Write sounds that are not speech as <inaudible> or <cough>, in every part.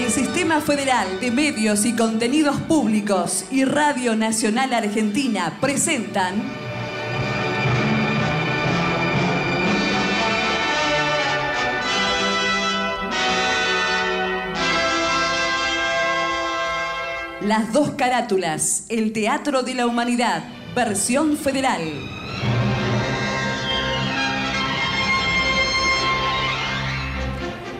El Sistema Federal de Medios y Contenidos Públicos y Radio Nacional Argentina presentan Las dos carátulas, el Teatro de la Humanidad, versión federal.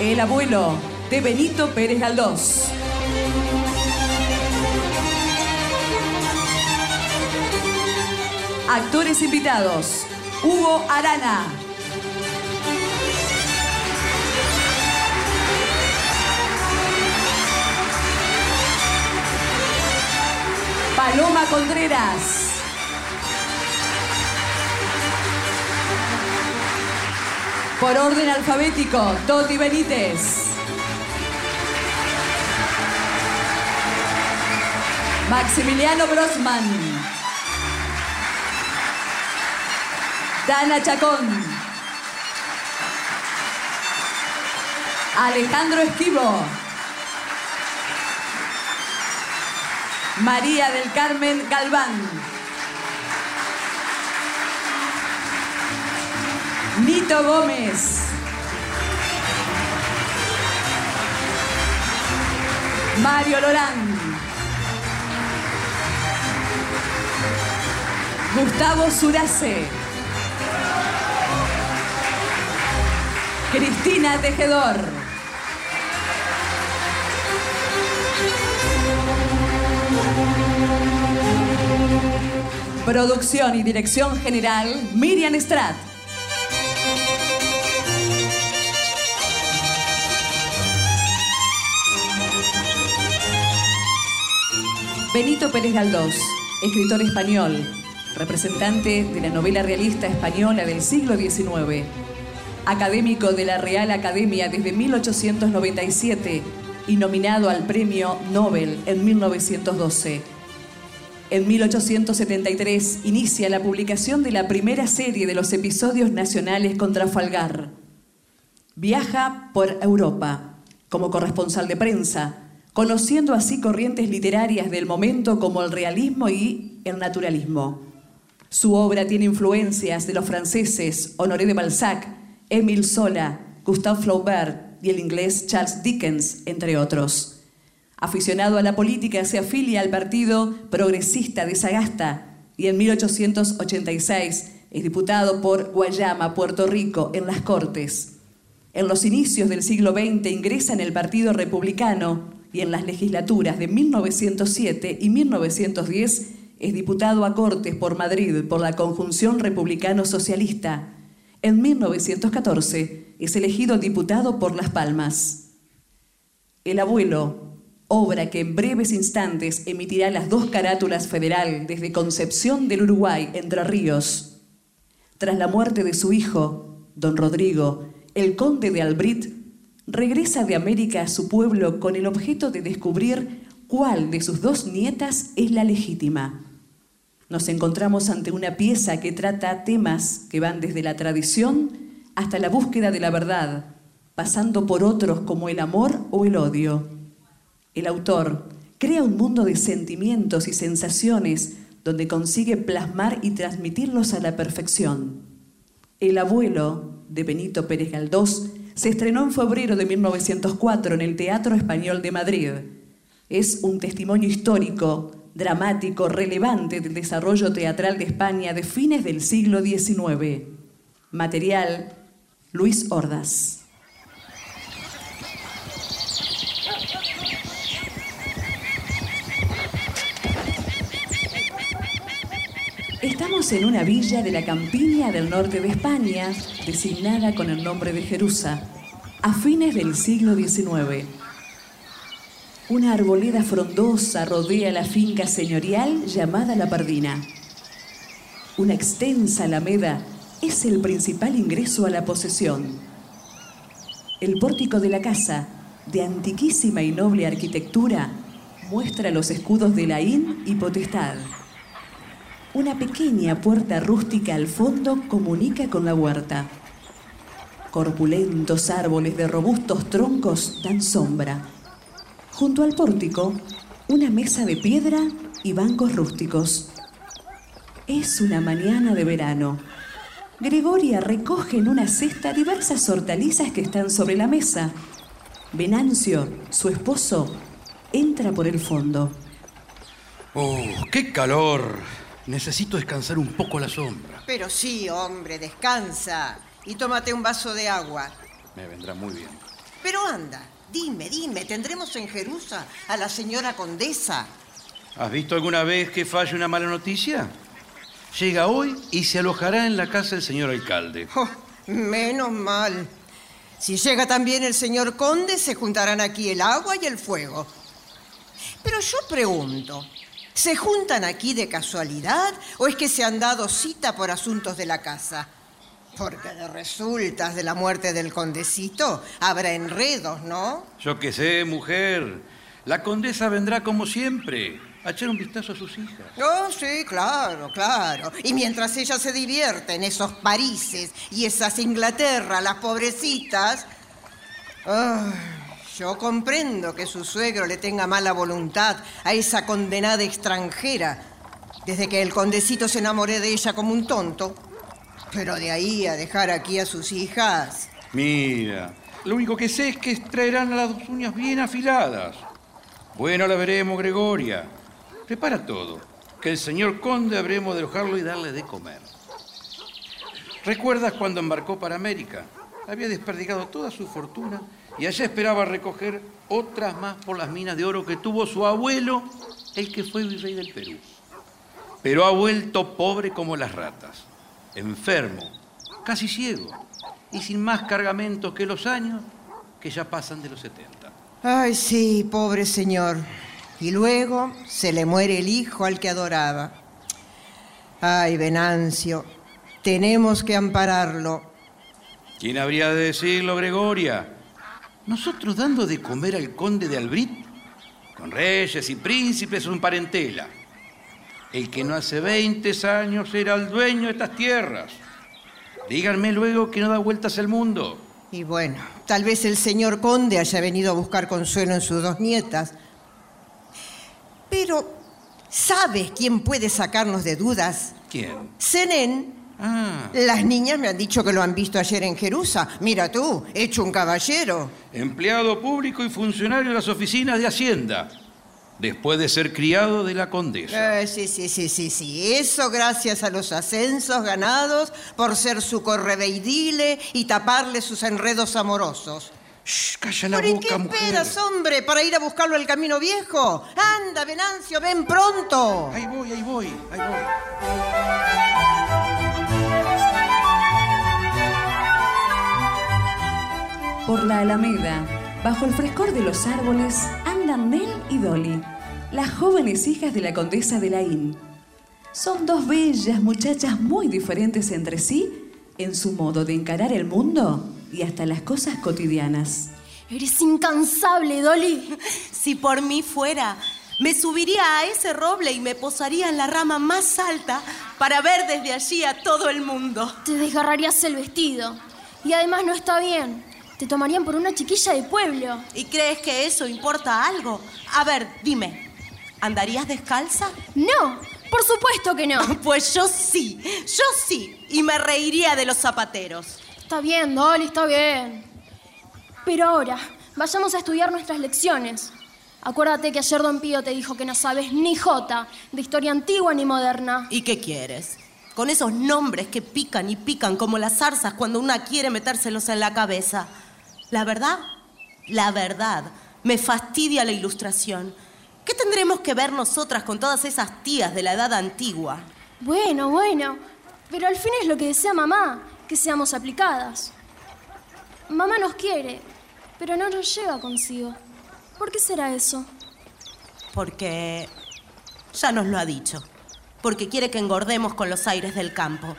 El abuelo de Benito Pérez Galdós. Actores invitados. Hugo Arana. Paloma Contreras. Por orden alfabético, Toti Benítez. Maximiliano Grossman. Dana Chacón. Alejandro Esquivo. María del Carmen Galván. Nito Gómez. Mario Lorán. Gustavo Surace. Cristina Tejedor. Producción y dirección general, Miriam Strat. Benito Pérez Galdós, escritor español, representante de la novela realista española del siglo XIX, académico de la Real Academia desde 1897 y nominado al Premio Nobel en 1912. En 1873 inicia la publicación de la primera serie de los episodios nacionales contra Falgar. Viaja por Europa como corresponsal de prensa, conociendo así corrientes literarias del momento como el realismo y el naturalismo. Su obra tiene influencias de los franceses Honoré de Balzac, Émile Zola, Gustave Flaubert y el inglés Charles Dickens, entre otros. Aficionado a la política, se afilia al Partido Progresista de Sagasta y en 1886 es diputado por Guayama, Puerto Rico, en las Cortes. En los inicios del siglo XX ingresa en el Partido Republicano y en las legislaturas de 1907 y 1910 es diputado a Cortes por Madrid por la conjunción republicano-socialista. En 1914 es elegido diputado por Las Palmas. El abuelo, obra que en breves instantes emitirá las dos carátulas federal desde Concepción del Uruguay, Entre Ríos. Tras la muerte de su hijo, don Rodrigo, el conde de Albrit regresa de América a su pueblo con el objeto de descubrir cuál de sus dos nietas es la legítima. Nos encontramos ante una pieza que trata temas que van desde la tradición hasta la búsqueda de la verdad, pasando por otros como el amor o el odio. El autor crea un mundo de sentimientos y sensaciones donde consigue plasmar y transmitirlos a la perfección. El abuelo de Benito Pérez Galdós se estrenó en febrero de 1904 en el Teatro Español de Madrid. Es un testimonio histórico dramático relevante del desarrollo teatral de España de fines del siglo XIX. Material, Luis Ordas. Estamos en una villa de la campiña del norte de España, designada con el nombre de Jerusa, a fines del siglo XIX. Una arboleda frondosa rodea la finca señorial llamada La Pardina. Una extensa alameda es el principal ingreso a la posesión. El pórtico de la casa, de antiquísima y noble arquitectura, muestra los escudos de Laín y Potestad. Una pequeña puerta rústica al fondo comunica con la huerta. Corpulentos árboles de robustos troncos dan sombra. Junto al pórtico, una mesa de piedra y bancos rústicos. Es una mañana de verano. Gregoria recoge en una cesta diversas hortalizas que están sobre la mesa. Venancio, su esposo, entra por el fondo. ¡Oh, qué calor! Necesito descansar un poco a la sombra. Pero sí, hombre, descansa. Y tómate un vaso de agua. Me vendrá muy bien. Pero anda, Dime, dime, ¿tendremos en Jerusa a la señora condesa? ¿Has visto alguna vez que falle una mala noticia? Llega hoy y se alojará en la casa del señor alcalde. Oh, menos mal. Si llega también el señor conde, se juntarán aquí el agua y el fuego. Pero yo pregunto, ¿se juntan aquí de casualidad o es que se han dado cita por asuntos de la casa? Porque de resultas de la muerte del condecito habrá enredos, ¿no? Yo qué sé, mujer. La condesa vendrá como siempre a echar un vistazo a sus hijas. Oh, sí, claro, claro. Y mientras ella se divierte en esos Parises y esas Inglaterra, las pobrecitas. Yo comprendo que su suegro le tenga mala voluntad a esa condenada extranjera desde que el condecito se enamoré de ella como un tonto. Pero de ahí a dejar aquí a sus hijas. Mira, lo único que sé es que traerán las dos uñas bien afiladas. Bueno, la veremos, Gregoria. Prepara todo, que el señor conde habremos de alojarlo y darle de comer. ¿Recuerdas cuando embarcó para América? Había desperdigado toda su fortuna y allá esperaba recoger otras más por las minas de oro que tuvo su abuelo, el que fue virrey del Perú. Pero ha vuelto pobre como las ratas enfermo, casi ciego y sin más cargamentos que los años que ya pasan de los 70. Ay, sí, pobre señor. Y luego se le muere el hijo al que adoraba. Ay, Venancio, tenemos que ampararlo. ¿Quién habría de decirlo, Gregoria? Nosotros dando de comer al conde de Albrit, con reyes y príncipes, un parentela el que no hace 20 años era el dueño de estas tierras. Díganme luego que no da vueltas el mundo. Y bueno, tal vez el señor conde haya venido a buscar consuelo en sus dos nietas. Pero, ¿sabes quién puede sacarnos de dudas? ¿Quién? Zenén. Ah. Las niñas me han dicho que lo han visto ayer en Jerusa. Mira tú, hecho un caballero. Empleado público y funcionario de las oficinas de Hacienda después de ser criado de la condesa. Eh, sí, sí, sí, sí, sí. Eso gracias a los ascensos ganados por ser su correveidile y taparle sus enredos amorosos. Shh, calla la ¿Pero boca, qué mujer. esperas, hombre, para ir a buscarlo al camino viejo? Anda, Venancio, ven pronto. Ahí voy, ahí voy, ahí voy. Por la alameda, bajo el frescor de los árboles, andan Nell y Dolly, las jóvenes hijas de la condesa de Laín. Son dos bellas muchachas muy diferentes entre sí en su modo de encarar el mundo y hasta las cosas cotidianas. Eres incansable, Dolly. Si por mí fuera, me subiría a ese roble y me posaría en la rama más alta para ver desde allí a todo el mundo. Te desgarrarías el vestido. Y además no está bien. Te tomarían por una chiquilla de pueblo. ¿Y crees que eso importa algo? A ver, dime, ¿andarías descalza? No, por supuesto que no. <laughs> Pues yo sí, yo sí. Y me reiría de los zapateros. Está bien, Dolly, está bien. Pero ahora, vayamos a estudiar nuestras lecciones. Acuérdate que ayer Don Pío te dijo que no sabes ni jota de historia antigua ni moderna. ¿Y qué quieres? Con esos nombres que pican y pican como las zarzas cuando una quiere metérselos en la cabeza. La verdad, la verdad, me fastidia la ilustración. ¿Qué tendremos que ver nosotras con todas esas tías de la edad antigua? Bueno, bueno, pero al fin es lo que desea mamá, que seamos aplicadas. Mamá nos quiere, pero no nos lleva consigo. ¿Por qué será eso? Porque ya nos lo ha dicho. Porque quiere que engordemos con los aires del campo.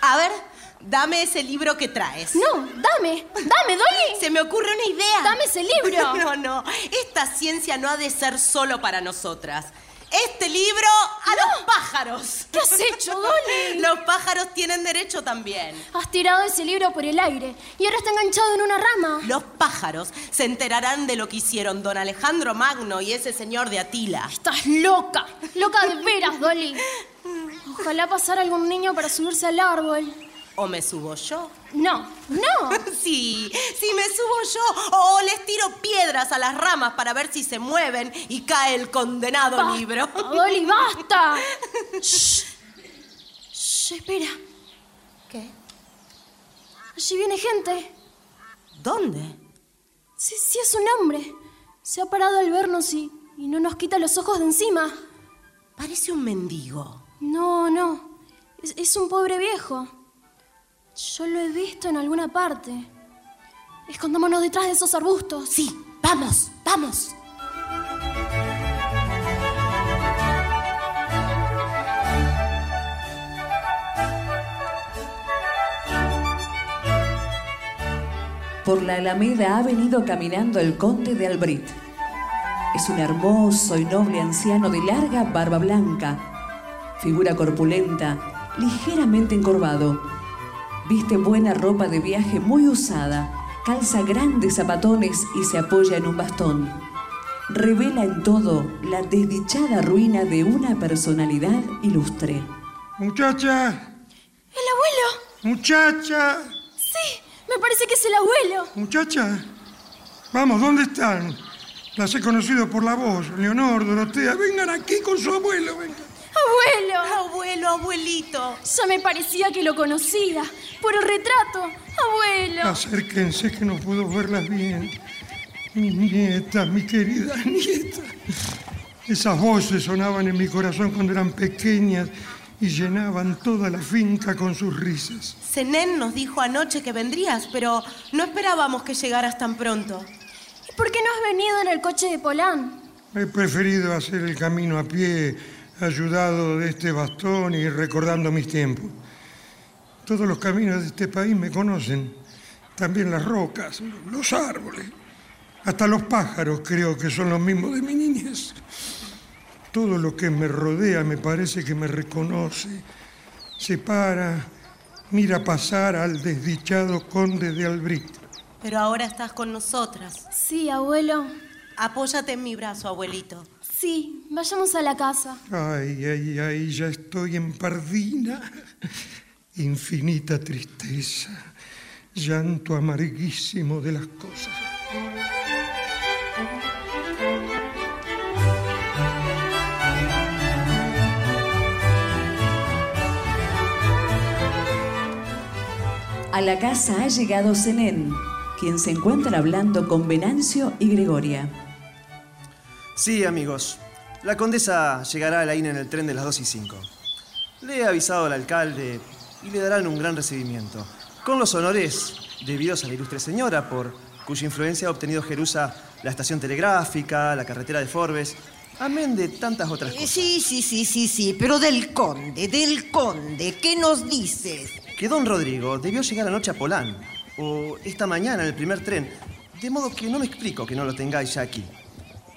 A ver, dame ese libro que traes. No, dame, dame, Dolly. Se me ocurre una idea. Dame ese libro. <laughs> No, no, esta ciencia no ha de ser solo para nosotras. Este libro a los pájaros. ¿Qué has hecho, Dolly? <laughs> Los pájaros tienen derecho también. Has tirado ese libro por el aire y ahora está enganchado en una rama. Los pájaros se enterarán de lo que hicieron don Alejandro Magno y ese señor de Atila. Estás loca, loca de veras, Dolly. Ojalá pasara algún niño para subirse al árbol. ¿O me subo yo? No, no. <laughs> Sí, sí me subo yo. O les tiro piedras a las ramas para ver si se mueven y cae el condenado Basta, libro. Dolly, basta. <laughs> Shh. Shh, espera. ¿Qué? Allí viene gente. ¿Dónde? Sí, sí, es un hombre. Se ha parado al vernos y, y no nos quita los ojos de encima. Parece un mendigo. No, no. Es, es un pobre viejo. Yo lo he visto en alguna parte. Escondámonos detrás de esos arbustos. Sí, vamos, vamos. Por la Alameda ha venido caminando el conde de Albrit. Es un hermoso y noble anciano de larga barba blanca, figura corpulenta, ligeramente encorvado. Viste buena ropa de viaje muy usada, calza grandes zapatones y se apoya en un bastón. Revela en todo la desdichada ruina de una personalidad ilustre. Muchacha, ¡El abuelo! muchacha, Sí, me parece que es el abuelo. muchacha. Vamos, ¿dónde están? Las he conocido por la voz. Leonor, Dorotea, vengan aquí con su abuelo. vengan. ¡Abuelo! Abuelo, abuelito. Ya me parecía que lo conocía. Por el retrato. ¡Abuelo! Acérquense que no puedo verlas bien. Mi nieta, mi querida <laughs> nieta. Esas voces sonaban en mi corazón cuando eran pequeñas y llenaban toda la finca con sus risas. Zenén nos dijo anoche que vendrías, pero no esperábamos que llegaras tan pronto. ¿Y por qué no has venido en el coche de Polán? He preferido hacer el camino a pie, ayudado de este bastón y recordando mis tiempos. Todos los caminos de este país me conocen, también las rocas, los árboles, hasta los pájaros creo que son los mismos de mi niñez. Todo lo que me rodea me parece que me reconoce, se para, mira pasar al desdichado conde de Albrit. Pero ahora estás con nosotras. Sí, abuelo. Apóyate en mi brazo, abuelito. Sí, vayamos a la casa. Ay, ay, ay, ya estoy en pardina. Infinita tristeza, llanto amarguísimo de las cosas. A la casa ha llegado Zenén, quien se encuentra hablando con Venancio y Gregoria. Sí, amigos. La condesa llegará a la INA en el tren de las 2 y 5. Le he avisado al alcalde y le darán un gran recibimiento. Con los honores debidos a la ilustre señora, por cuya influencia ha obtenido Jerusa la estación telegráfica, la carretera de Forbes, amén de tantas otras Eh, cosas. Sí, sí, sí, sí, sí, pero del conde, del conde, ¿qué nos dices? Que don Rodrigo debió llegar anoche a Polán, o esta mañana en el primer tren. De modo que no me explico que no lo tengáis ya aquí.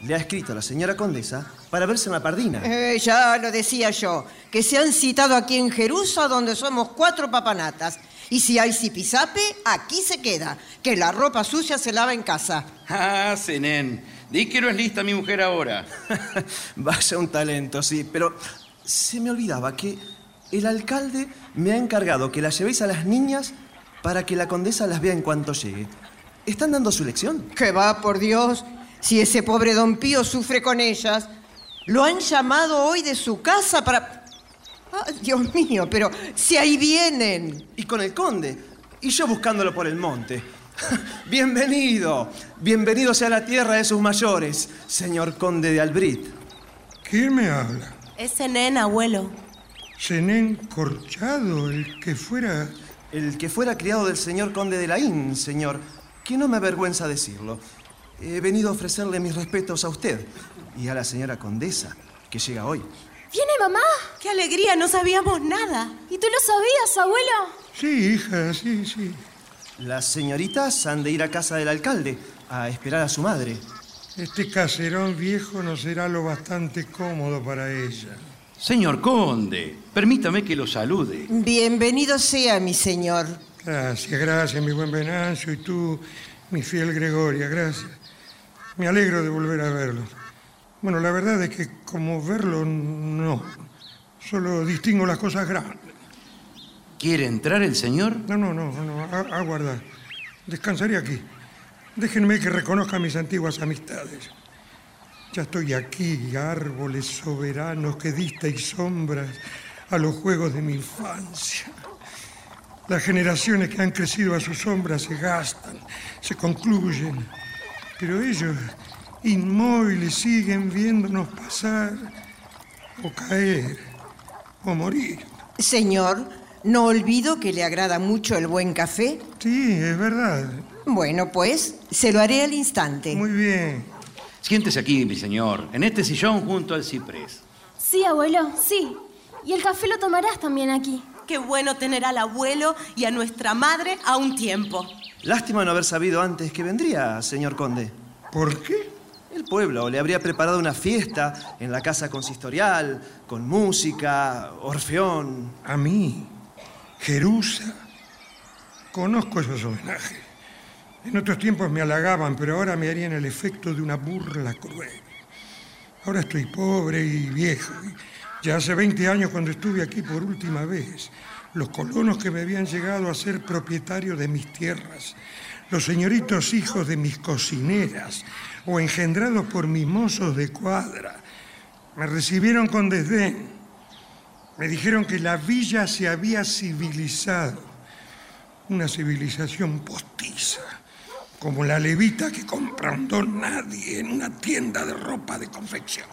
Le ha escrito a la señora condesa para verse en la pardina. Eh, ya lo decía yo, que se han citado aquí en Jerusa, donde somos cuatro papanatas. Y si hay zipizape, aquí se queda, que la ropa sucia se lava en casa. <laughs> Ah, Zenén, di que no es lista mi mujer ahora. <laughs> Vaya un talento, sí, pero se me olvidaba que el alcalde me ha encargado que las llevéis a las niñas para que la condesa las vea en cuanto llegue. ¿Están dando su lección? Que va, por Dios, si ese pobre don Pío sufre con ellas. Lo han llamado hoy de su casa para... Ah, Dios mío, pero si ahí vienen. Y con el conde. Y yo buscándolo por el monte. <laughs> Bienvenido. Bienvenido sea la tierra de sus mayores, señor conde de Albrit. ¿Quién me habla? Ese nena, abuelo. Zenén Corchado, el que fuera... El que fuera criado del señor conde de Laín, señor. Que no me avergüenza decirlo. He venido a ofrecerle mis respetos a usted y a la señora condesa, que llega hoy. ¿Viene mamá? ¡Qué alegría! No sabíamos nada. ¿Y tú lo sabías, abuelo? Sí, hija, sí, sí. Las señoritas han de ir a casa del alcalde a esperar a su madre. Este caserón viejo no será lo bastante cómodo para ella. Señor conde, permítame que lo salude. Bienvenido sea, mi señor. Gracias, gracias, mi buen Venancio, y tú, mi fiel Gregoria, gracias. Me alegro de volver a verlo. Bueno, la verdad es que como verlo, no. Solo distingo las cosas grandes. ¿Quiere entrar el señor? No, no, no, no, a- aguarda. Descansaré aquí. Déjenme que reconozca mis antiguas amistades. Ya estoy aquí, árboles soberanos que disteis sombras a los juegos de mi infancia. Las generaciones que han crecido a su sombra se gastan, se concluyen, pero ellos, inmóviles, siguen viéndonos pasar o caer o morir. Señor, no olvido que le agrada mucho el buen café. Sí, es verdad. Bueno, pues, se lo haré al instante. Muy bien. Siéntese aquí, mi señor, en este sillón junto al ciprés. Sí, abuelo, sí. Y el café lo tomarás también aquí. Qué bueno tener al abuelo y a nuestra madre a un tiempo. Lástima no haber sabido antes que vendría, señor conde. ¿Por qué? El pueblo le habría preparado una fiesta en la casa consistorial, con música, orfeón. A mí, Jerusa. Conozco esos homenajes. En otros tiempos me halagaban, pero ahora me harían el efecto de una burla cruel. Ahora estoy pobre y viejo. ya hace 20 años cuando estuve aquí por última vez, los colonos que me habían llegado a ser propietarios de mis tierras, los señoritos hijos de mis cocineras o engendrados por mis mozos de cuadra, me recibieron con desdén. Me dijeron que la villa se había civilizado, una civilización postiza, como la levita que compra un don nadie en una tienda de ropa de confección.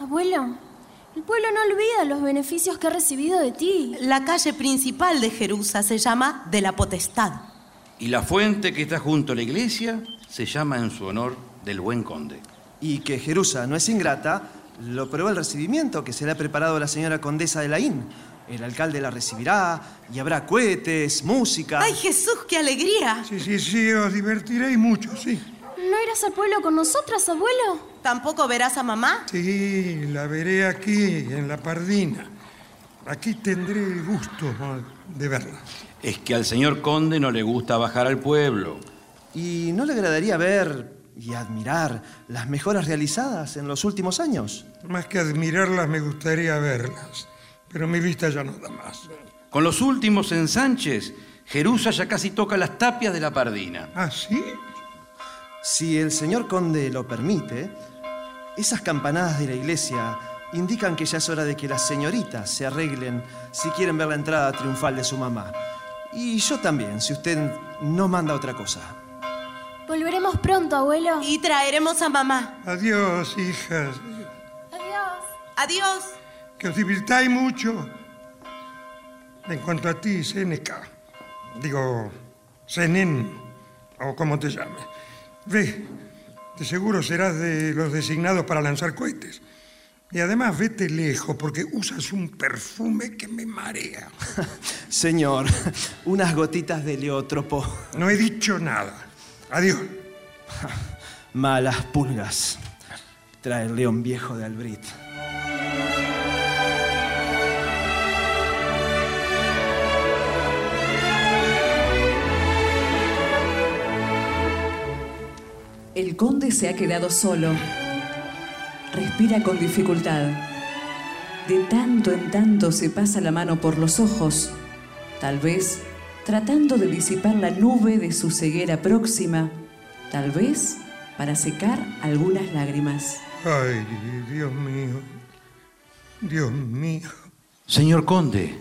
Abuelo, el pueblo no olvida los beneficios que ha recibido de ti. La calle principal de Jerusa se llama de la Potestad. Y la fuente que está junto a la iglesia se llama en su honor del buen conde. Y que Jerusa no es ingrata, lo prueba el recibimiento que se le ha preparado a la señora condesa de Laín. El alcalde la recibirá y habrá cohetes, música. ¡Ay, Jesús, qué alegría! Sí, sí, sí, os divertiréis mucho, sí. ¿No irás al pueblo con nosotras, abuelo? ¿Tampoco verás a mamá? Sí, la veré aquí, en la Pardina. Aquí tendré el gusto de verla. Es que al señor conde no le gusta bajar al pueblo. ¿Y no le agradaría ver y admirar las mejoras realizadas en los últimos años? Más que admirarlas, me gustaría verlas. Pero mi vista ya no da más. Con los últimos ensanches, Jerusa ya casi toca las tapias de la Pardina. ¿Ah, sí? Si el señor conde lo permite, esas campanadas de la iglesia indican que ya es hora de que las señoritas se arreglen si quieren ver la entrada triunfal de su mamá. Y yo también, si usted no manda otra cosa. Volveremos pronto, abuelo. Y traeremos a mamá. Adiós, hijas. Adiós. Adiós. Que os divirtáis mucho. En cuanto a ti, Seneca, digo, Zenén, o como te llames, ve, de seguro serás de los designados para lanzar cohetes. Y además vete lejos porque usas un perfume que me marea. <laughs> Señor, unas gotitas de leótropo. No he dicho nada. Adiós. Malas pulgas. Trae el león viejo de Albrit. El conde se ha quedado solo. Respira con dificultad. De tanto en tanto se pasa la mano por los ojos, tal vez tratando de disipar la nube de su ceguera próxima, tal vez para secar algunas lágrimas. Ay, Dios mío. Dios mío. Señor conde,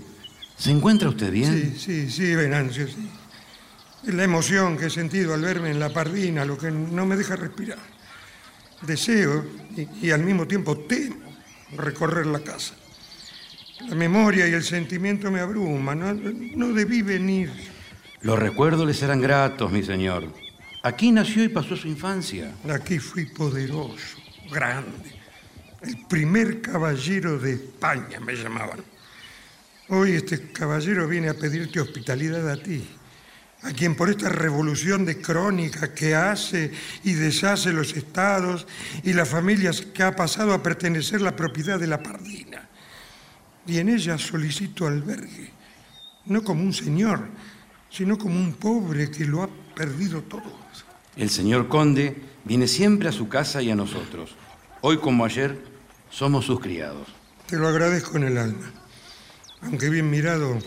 ¿se encuentra usted bien? Sí, sí, sí, Venancio, sí. Es la emoción que he sentido al verme en la pardina lo que no me deja respirar. Deseo y, y al mismo tiempo temo recorrer la casa. La memoria y el sentimiento me abruman. No, no debí venir. Los recuerdos le serán gratos, mi señor. Aquí nació y pasó su infancia. Aquí fui poderoso, grande. El primer caballero de España me llamaban. Hoy este caballero viene a pedirte hospitalidad a ti, a quien por esta revolución de crónica que hace y deshace los estados y las familias que ha pasado a pertenecer la propiedad de la Pardina. Y en ella solicito albergue, no como un señor, sino como un pobre que lo ha perdido todo. El señor conde viene siempre a su casa y a nosotros. Hoy como ayer somos sus criados. Te lo agradezco en el alma. Aunque bien mirado,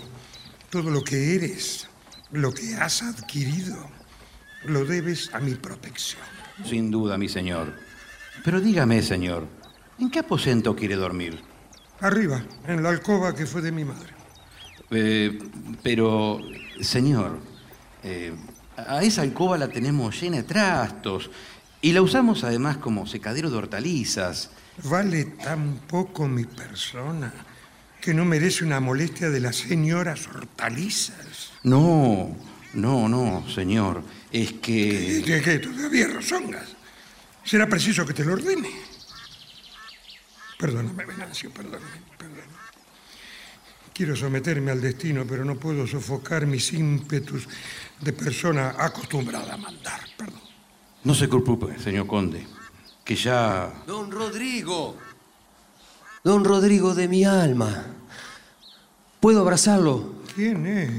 todo lo que eres, lo que has adquirido, lo debes a mi protección. Sin duda, mi señor. Pero dígame, señor, ¿en qué aposento quiere dormir? Arriba, en la alcoba que fue de mi madre. Eh, pero, señor, eh, a esa alcoba la tenemos llena de trastos y la usamos además como secadero de hortalizas. Vale tan poco mi persona que no merece una molestia de las señoras hortalizas. No, no, no, señor. Es que... ¿Qué, qué, todavía rozongas? Será preciso que te lo ordene. Perdóname, Venancio, perdóname, perdóname. Quiero someterme al destino, pero no puedo sofocar mis ímpetus de persona acostumbrada a mandar. Perdón. No se preocupe, señor conde, que ya... Don Rodrigo. Don Rodrigo de mi alma. ¿Puedo abrazarlo? ¿Quién es?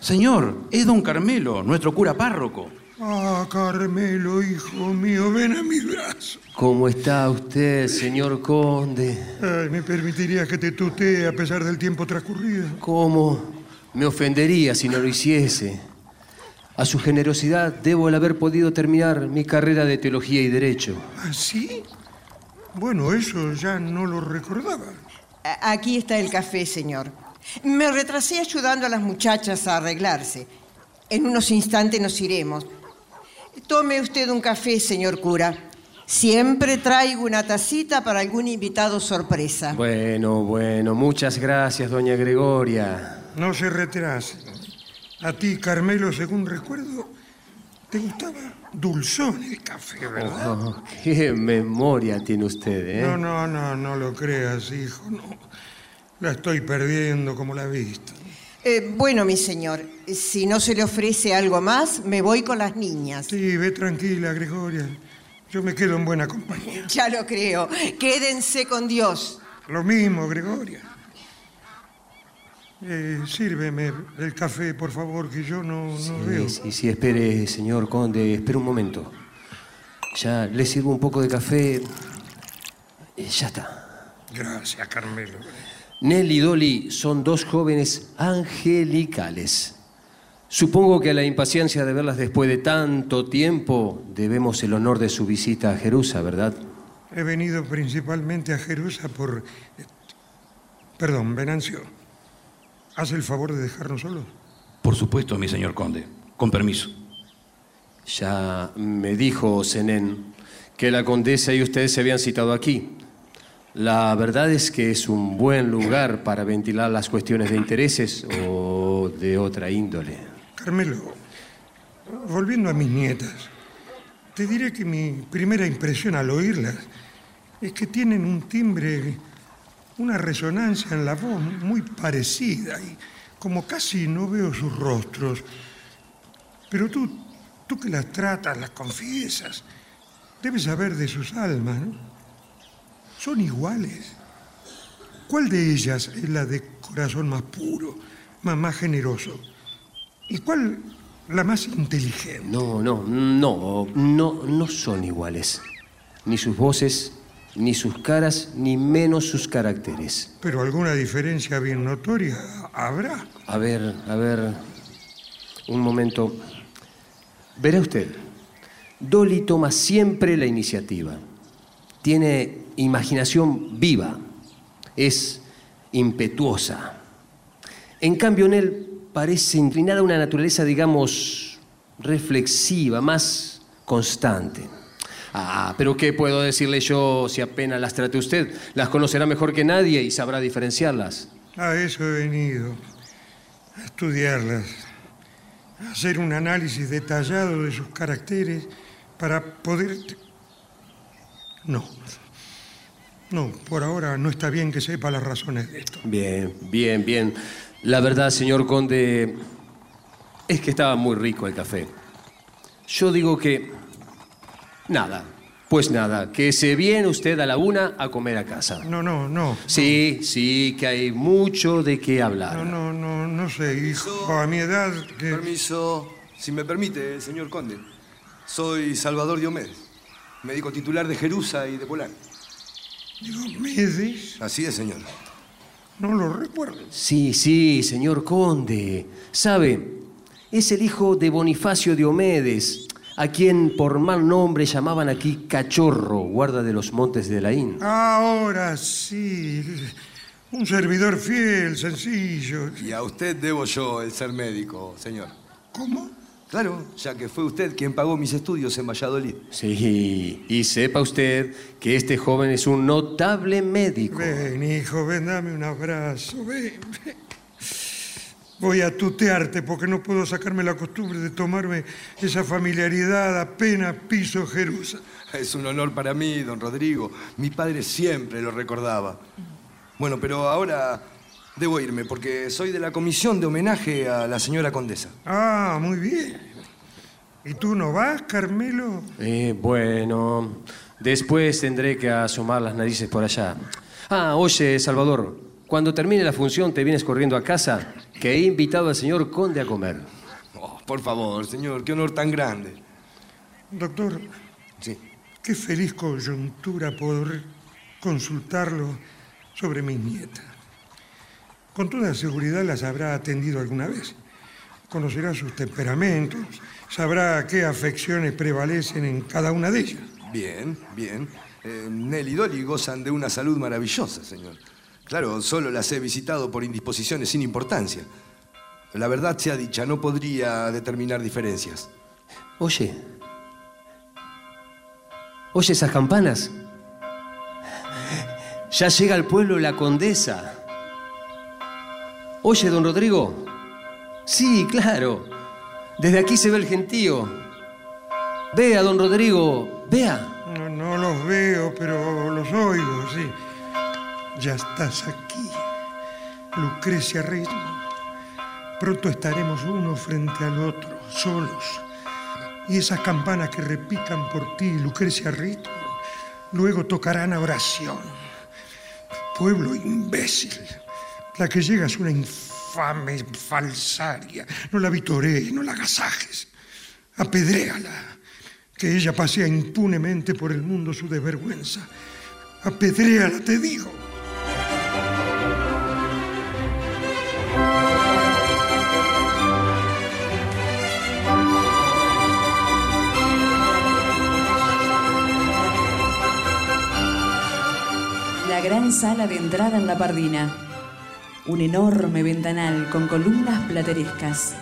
Señor, es don Carmelo, nuestro cura párroco. Ah, Carmelo, hijo mío, ven a mi brazo. ¿Cómo está usted, señor conde? Ay, ¿Me permitirías que te tutee a pesar del tiempo transcurrido? ¿Cómo? Me ofendería si no lo hiciese. A su generosidad debo el haber podido terminar mi carrera de teología y derecho. ¿Ah, sí? Bueno, eso ya no lo recordaba. Aquí está el café, señor. Me retrasé ayudando a las muchachas a arreglarse. En unos instantes nos iremos. Tome usted un café, señor cura. Siempre traigo una tacita para algún invitado sorpresa. Bueno, bueno, muchas gracias, doña Gregoria. No se retrase. A ti, Carmelo, según recuerdo, te gustaba dulzón el café, ¿verdad? Oh, qué memoria tiene usted, ¿eh? No, no, no, no lo creas, hijo, no. La estoy perdiendo como la vista. Eh, bueno, mi señor, si no se le ofrece algo más, me voy con las niñas. Sí, ve tranquila, Gregoria. Yo me quedo en buena compañía. Ya lo creo. Quédense con Dios. Lo mismo, Gregoria. Eh, sírveme el café, por favor, que yo no, no veo. Sí, sí, sí, espere, señor conde, espere un momento. Ya le sirvo un poco de café. Eh, Ya está. Gracias, Carmelo. Nelly y Dolly son dos jóvenes angelicales. Supongo que a la impaciencia de verlas después de tanto tiempo debemos el honor de su visita a Jerusalén, ¿verdad? He venido principalmente a Jerusa por... eh, Perdón, Venancio. ¿Haz el favor de dejarnos solos? Por supuesto, mi señor conde. Con permiso. Ya me dijo Zenén que la condesa y usted se habían citado aquí. La verdad es que es un buen lugar para ventilar las cuestiones de intereses o de otra índole. Carmelo, volviendo a mis nietas, te diré que mi primera impresión al oírlas es que tienen un timbre, una resonancia en la voz muy parecida y como casi no veo sus rostros. Pero tú Tú que las tratas, las confiesas, debes saber de sus almas, ¿no? Son iguales. ¿Cuál de ellas es la de corazón más puro, más, más generoso? ¿Y cuál la más inteligente? No, no, no, no, no son iguales. Ni sus voces, ni sus caras, ni menos sus caracteres. Pero alguna diferencia bien notoria habrá. A ver, a ver. Un momento. Verá usted. Dolly toma siempre la iniciativa. Tiene imaginación viva. Es impetuosa. En cambio, en él parece inclinada a una naturaleza, digamos, reflexiva, más constante. Ah, pero ¿qué puedo decirle yo si apenas las trate usted? Las conocerá mejor que nadie y sabrá diferenciarlas. A eso he venido, a estudiarlas, a hacer un análisis detallado de sus caracteres para poder... No, no, por ahora no está bien que sepa las razones de esto. Bien, bien, bien. La verdad, señor conde, es que estaba muy rico el café. Yo digo que... Nada, pues nada, que se viene usted a la una a comer a casa. No, no, no. Sí, sí, que hay mucho de qué hablar. No, no, no, no sé, hijo, a mi edad que... Permiso, si me permite, señor conde. Soy Salvador Diomedes, médico titular de Jerusa y de Polar. ¿Diomedes? Así es, señor. No lo recuerdo. Sí, sí, señor conde. ¿Sabe? Es el hijo de Bonifacio Diomedes, a quien por mal nombre llamaban aquí Cachorro, guarda de los montes de Laín. Ahora sí. Un servidor fiel, sencillo. Y a usted debo yo el ser médico, señor. ¿Cómo? Claro, ya que fue usted quien pagó mis estudios en Valladolid. Sí, y sepa usted que este joven es un notable médico. Ven, hijo, ven, dame un abrazo, ven, ven. Voy a tutearte porque no puedo sacarme la costumbre de tomarme esa familiaridad apenas piso Jerusa. Es un honor para mí, don Rodrigo. Mi padre siempre lo recordaba. Bueno, pero ahora debo irme porque soy de la comisión de homenaje a la señora condesa. Ah, muy bien. ¿Y tú no vas, Carmelo? Eh, bueno, después tendré que asomar las narices por allá. Ah, oye, Salvador, cuando termine la función te vienes corriendo a casa, que he invitado al señor conde a comer. Oh, por favor, señor, qué honor tan grande. Doctor, Sí. qué feliz coyuntura poder consultarlo sobre mis nietas. Con toda seguridad las habrá atendido alguna vez. Conocerá sus temperamentos, sabrá qué afecciones prevalecen en cada una de ellas. Bien, bien. Eh, Nel y Dolly gozan de una salud maravillosa, señor. Claro, solo las he visitado por indisposiciones sin importancia. La verdad sea dicha, no podría determinar diferencias. Oye, oye esas campanas. Ya llega al pueblo la condesa. Oye, don Rodrigo. Sí, claro. Desde aquí se ve el gentío. Vea, don Rodrigo, vea. No, no los veo, pero los oigo, sí. Ya estás aquí, Lucrecia Ritmo. Pronto estaremos uno frente al otro, solos. Y esas campanas que repican por ti, Lucrecia Ritmo, luego tocarán a oración. Pueblo imbécil. La que llega es una infame falsaria. No la vitorees, no la agasajes. Apedréala. Que ella pasea impunemente por el mundo su desvergüenza. Apedréala, te digo. Gran sala de entrada en la Pardina. Un enorme ventanal con columnas platerescas.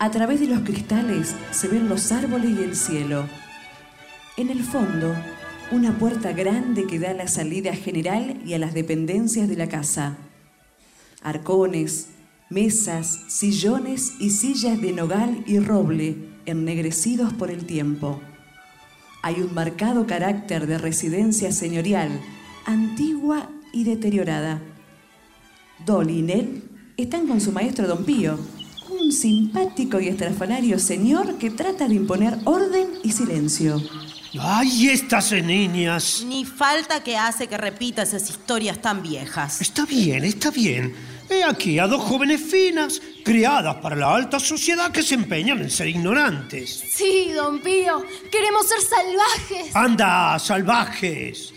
A través de los cristales se ven los árboles y el cielo. En el fondo, una puerta grande que da a la salida general y a las dependencias de la casa. Arcones, mesas, sillones y sillas de nogal y roble ennegrecidos por el tiempo. Hay un marcado carácter de residencia señorial, antigua y deteriorada. Dolly y Nell están con su maestro Don Pío, un un simpático y estrafalario señor que trata de imponer orden y silencio. ¡Ay, estas niñas! Ni falta que hace que repita esas historias tan viejas. Está bien, está bien. He aquí a dos jóvenes finas, criadas para la alta sociedad que se empeñan en ser ignorantes. Sí, don Pío, queremos ser salvajes. ¡Anda, salvajes!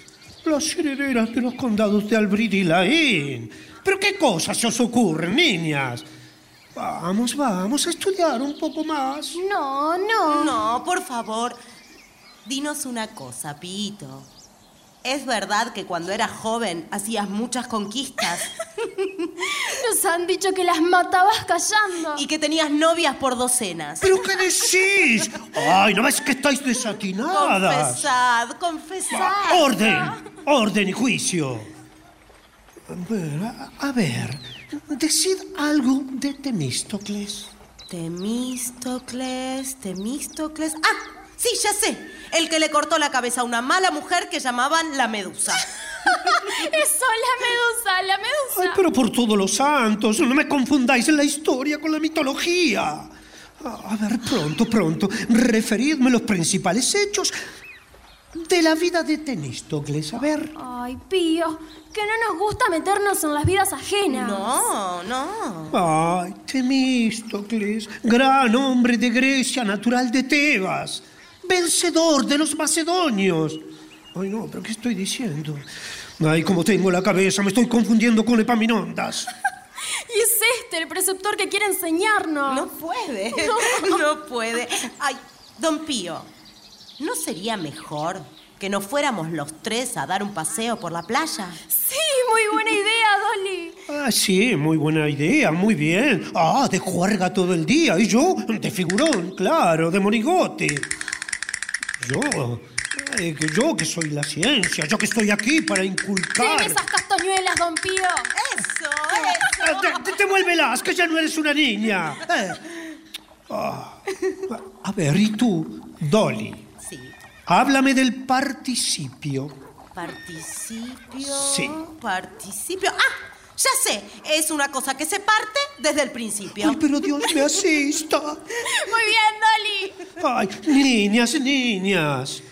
Las herederas de los condados de Albrit y Laín. ¿Pero qué cosas se os ocurren, niñas? Vamos, vamos a estudiar un poco más. No, no. No, por favor. Dinos una cosa, Pito. ¿Es verdad que cuando eras joven hacías muchas conquistas <laughs> Nos han dicho que las matabas callando. y que tenías novias por docenas? ¿Pero qué decís? ¡Ay, no ves que estáis desatinadas! Confesad, confesad. ¡Orden! ¡Orden y juicio! A ver, a, a ver, decid algo de Temístocles. Temístocles, Temístocles. ¡Ah! Sí, ya sé. El que le cortó la cabeza a una mala mujer que llamaban la medusa. <laughs> Eso, la medusa, la medusa. Ay, pero por todos los santos, no me confundáis la historia con la mitología. A ver, pronto, pronto, referidme los principales hechos de la vida de Temístocles. A ver. Ay, Pío, que no nos gusta meternos en las vidas ajenas. No, no. Ay, Temístocles, gran hombre de Grecia, natural de Tebas, vencedor de los macedonios. Ay, no, pero ¿qué estoy diciendo? Ay, como tengo la cabeza, me estoy confundiendo con Epaminondas. <laughs> Y es este el preceptor que quiere enseñarnos. No puede. <laughs> No puede. Ay, don Pío, ¿no sería mejor que nos fuéramos los tres a dar un paseo por la playa? Sí, muy buena idea, Dolly. Ah, sí, muy buena idea, muy bien. Ah, de juerga todo el día. Y yo, de figurón, claro, de monigote. Yo, eh, que yo que soy la ciencia, yo que estoy aquí para inculcar. Deme esas castañuelas, don Pío. Eso, Ah, te- te- Devuélvelas, que ya no eres una niña. <laughs> Eh. Ah, a ver, ¿y tú, Dolly? Sí. Háblame del participio. Participio. Sí. Participio. ¡Ah! Ya sé. Es una cosa que se parte desde el principio. Ay, pero Dios me asista. <laughs> Muy bien, Dolly. Ay, niñas, niñas.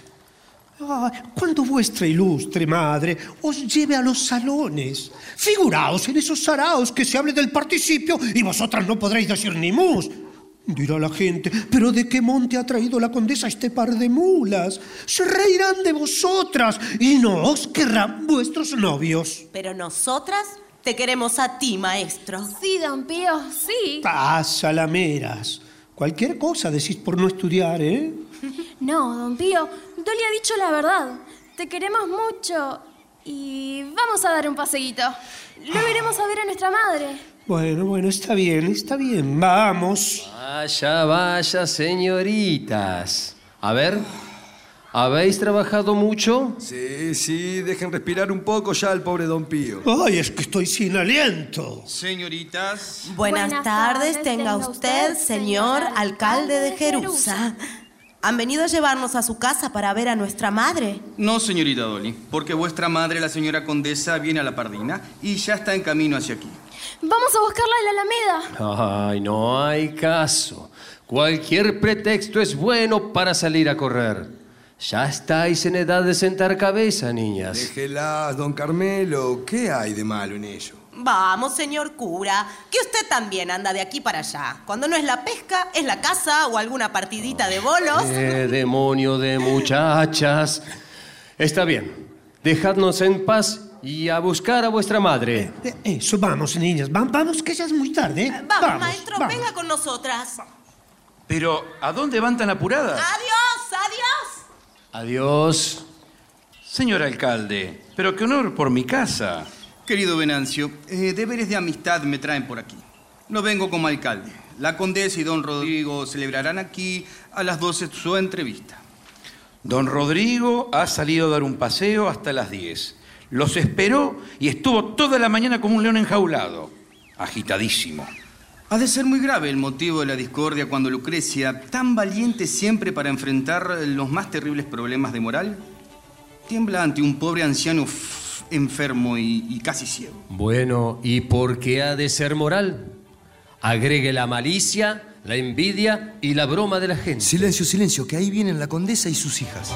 Ay, cuando vuestra ilustre madre os lleve a los salones, figuraos en esos saraos que se hable del participio y vosotras no podréis decir ni mus. Dirá la gente, pero ¿de qué monte ha traído la condesa este par de mulas? Se reirán de vosotras y no os querrán vuestros novios. Pero nosotras te queremos a ti, maestro. Sí, don Pío, sí. Ah, salameras. Cualquier cosa decís por no estudiar, ¿eh? <laughs> No, don Pío, Dolly ha dicho la verdad. Te queremos mucho y vamos a dar un paseíto. Luego iremos a ver a nuestra madre. Bueno, bueno, está bien, está bien. Vamos. Vaya, vaya, señoritas. A ver, ¿habéis trabajado mucho? Sí, sí, dejen respirar un poco ya al pobre don Pío. Ay, es que estoy sin aliento. Señoritas, Buenas, Buenas tardes, tardes, tenga usted, usted, señor señor alcalde de alcalde de Jerusa. ¿Han venido a llevarnos a su casa para ver a nuestra madre? no, señorita Dolly, porque vuestra madre, la señora condesa, viene a la Pardina y ya está en camino hacia aquí. Vamos a buscarla en la Alameda. Ay, no hay caso. Cualquier pretexto es bueno para salir a correr. Ya estáis en edad de sentar cabeza, niñas. Déjelas, don Carmelo. ¿Qué hay de malo en ello? Vamos, señor cura, que usted también anda de aquí para allá. Cuando no es la pesca, es la casa o alguna partidita de bolos. ¡Eh, demonio de muchachas! Está bien. Dejadnos en paz y a buscar a vuestra madre. Eh, Eso, vamos, niñas. va- Vamos, que ya es muy tarde. ¿eh? Vamos, maestro, vamos. venga con nosotras. Pero, ¿a dónde van tan apuradas? Adiós, adiós. Adiós. Señor alcalde, pero qué honor por mi casa. Querido Venancio, eh, deberes de amistad me traen por aquí. No vengo como alcalde. La condesa y don Rodrigo celebrarán aquí a las 12 su entrevista. Don Rodrigo ha salido a dar un paseo hasta las 10. Los esperó y estuvo toda la mañana como un león enjaulado, agitadísimo. Ha de ser muy grave el motivo de la discordia cuando Lucrecia, tan valiente siempre para enfrentar los más terribles problemas de moral, tiembla ante un pobre anciano enfermo y, y casi ciego. Bueno, ¿y por qué ha de ser moral? Agregue la malicia, la envidia y la broma de la gente. Silencio, silencio, que ahí vienen la condesa y sus hijas.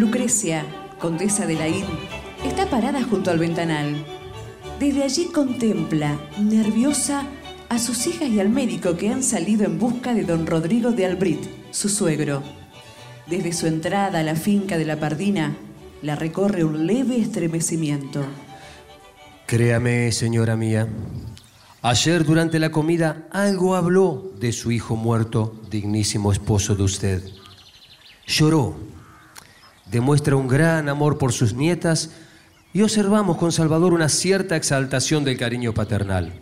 Lucrecia, condesa de Laín, está parada junto al ventanal. Desde allí contempla, nerviosa, a sus hijas y al médico que han salido en busca de don Rodrigo de Albrit, su suegro. Desde su entrada a la finca de la Pardina, la recorre un leve estremecimiento. Créame, señora mía, ayer durante la comida algo habló de su hijo muerto, dignísimo esposo de usted. Lloró, demuestra un gran amor por sus nietas y observamos con Salvador una cierta exaltación del cariño paternal.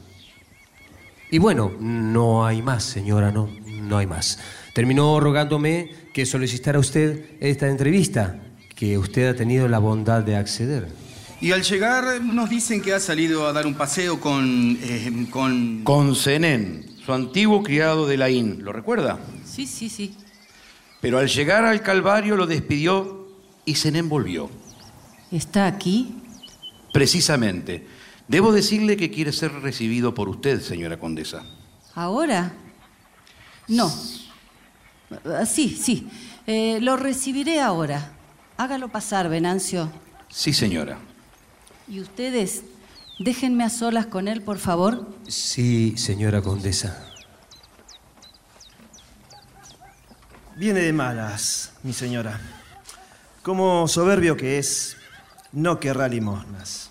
Y bueno, no hay más, señora, no, no hay más. Terminó rogándome que solicitara usted esta entrevista, que usted ha tenido la bondad de acceder. Y al llegar nos dicen que ha salido a dar un paseo con... eh, con... Con Zenén, su antiguo criado de Laín, ¿lo recuerda? Sí, sí, sí. Pero al llegar al Calvario lo despidió y Zenén volvió. ¿Está aquí? Precisamente. Debo decirle que quiere ser recibido por usted, señora condesa. ¿Ahora? No. Ah, Sí, sí. Eh, lo recibiré ahora. Hágalo pasar, Venancio. Sí, señora. Y ustedes, déjenme a solas con él, por favor. Sí, señora condesa. Viene de malas, mi señora. Como soberbio que es, no querrá limosnas.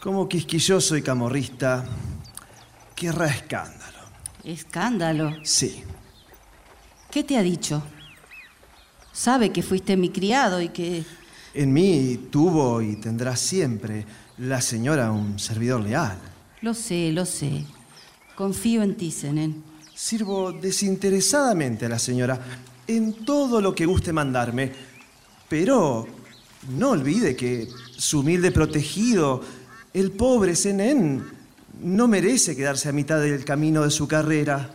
Como quisquilloso y camorrista, querrá escándalo. Escándalo. Sí. ¿Qué te ha dicho? Sabe que fuiste mi criado y que... En mí tuvo y tendrá siempre la señora un servidor leal. Lo sé, lo sé. Confío en ti, Zenén. Sirvo desinteresadamente a la señora en todo lo que guste mandarme, pero no olvide que su humilde protegido, el pobre Zenén, no merece quedarse a mitad del camino de su carrera.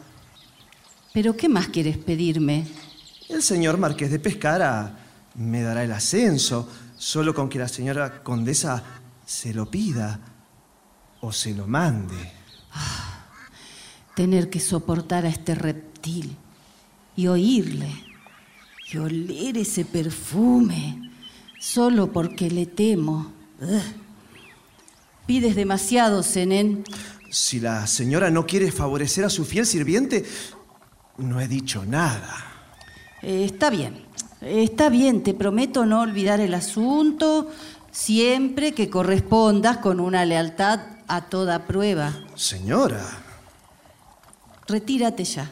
¿Pero qué más quieres pedirme? El señor Marqués de Pescara me dará el ascenso, solo con que la señora condesa se lo pida o se lo mande. Tener que soportar a este reptil y oírle y oler ese perfume solo porque le temo. Ugh. Pides demasiado, Zenén. Si la señora no quiere favorecer a su fiel sirviente, no he dicho nada. Eh, está bien, está bien, te prometo no olvidar el asunto siempre que correspondas con una lealtad a toda prueba. Señora, Retírate ya,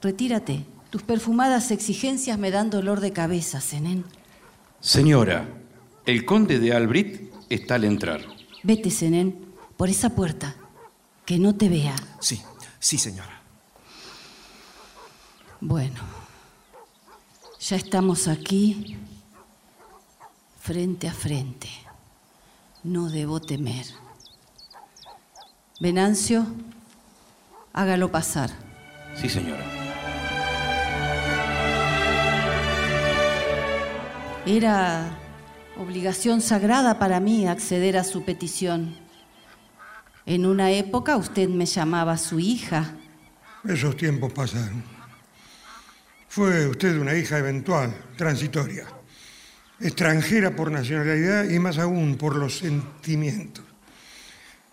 retírate. Tus perfumadas exigencias me dan dolor de cabeza, Zenén. Señora, el conde de Albrit está al entrar. Vete, Zenén, por esa puerta. Que no te vea. sí, sí, señora. Bueno, ya estamos aquí, frente a frente. No debo temer. Venancio, hágalo pasar. Sí, señora. Era obligación sagrada para mí acceder a su petición. En una época usted me llamaba su hija. Esos tiempos pasaron. Fue usted una hija eventual, transitoria, extranjera por nacionalidad y más aún por los sentimientos.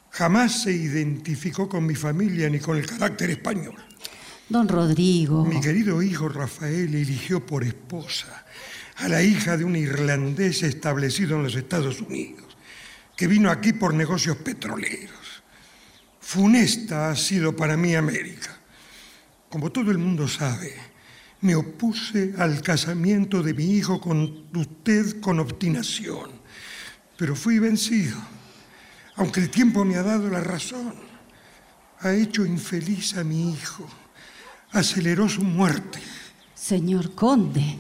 Jamás se identificó con mi familia ni con el carácter español. Don Rodrigo. Mi querido hijo Rafael eligió por esposa a la hija de un irlandés establecido en los Estados Unidos, que vino aquí por negocios petroleros. Funesta ha sido para mí América. Como todo el mundo sabe, me opuse al casamiento de mi hijo con usted con obstinación, pero fui vencido, aunque el tiempo me ha dado la razón. Ha hecho infeliz a mi hijo, aceleró su muerte. Señor conde,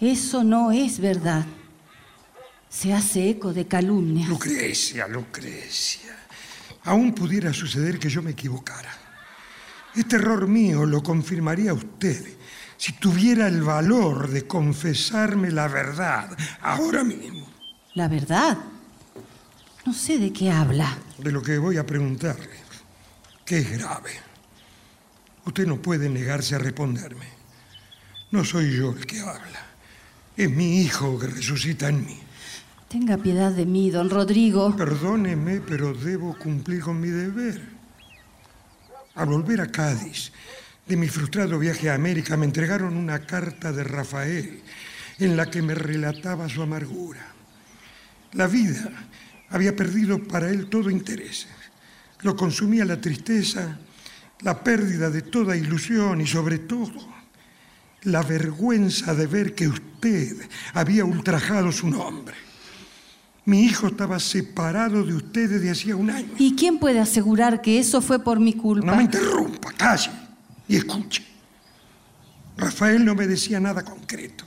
eso no es verdad. Se hace eco de calumnias. Lucrecia, Lucrecia. Aún pudiera suceder que yo me equivocara. Este error mío lo confirmaría usted si tuviera el valor de confesarme la verdad ahora mismo. ¿La verdad? No sé de qué habla. De lo que voy a preguntarle, que es grave. Usted no puede negarse a responderme. No soy yo el que habla. Es mi hijo que resucita en mí. Tenga piedad de mí, don Rodrigo. Perdóneme, pero debo cumplir con mi deber. Al volver a Cádiz, de mi frustrado viaje a América, me entregaron una carta de Rafael en la que me relataba su amargura. La vida había perdido para él todo interés. Lo consumía la tristeza, la pérdida de toda ilusión y sobre todo la vergüenza de ver que usted había ultrajado su nombre. Mi hijo estaba separado de usted desde hacía un año. ¿Y quién puede asegurar que eso fue por mi culpa? No me interrumpa, calle y escuche. Rafael no me decía nada concreto.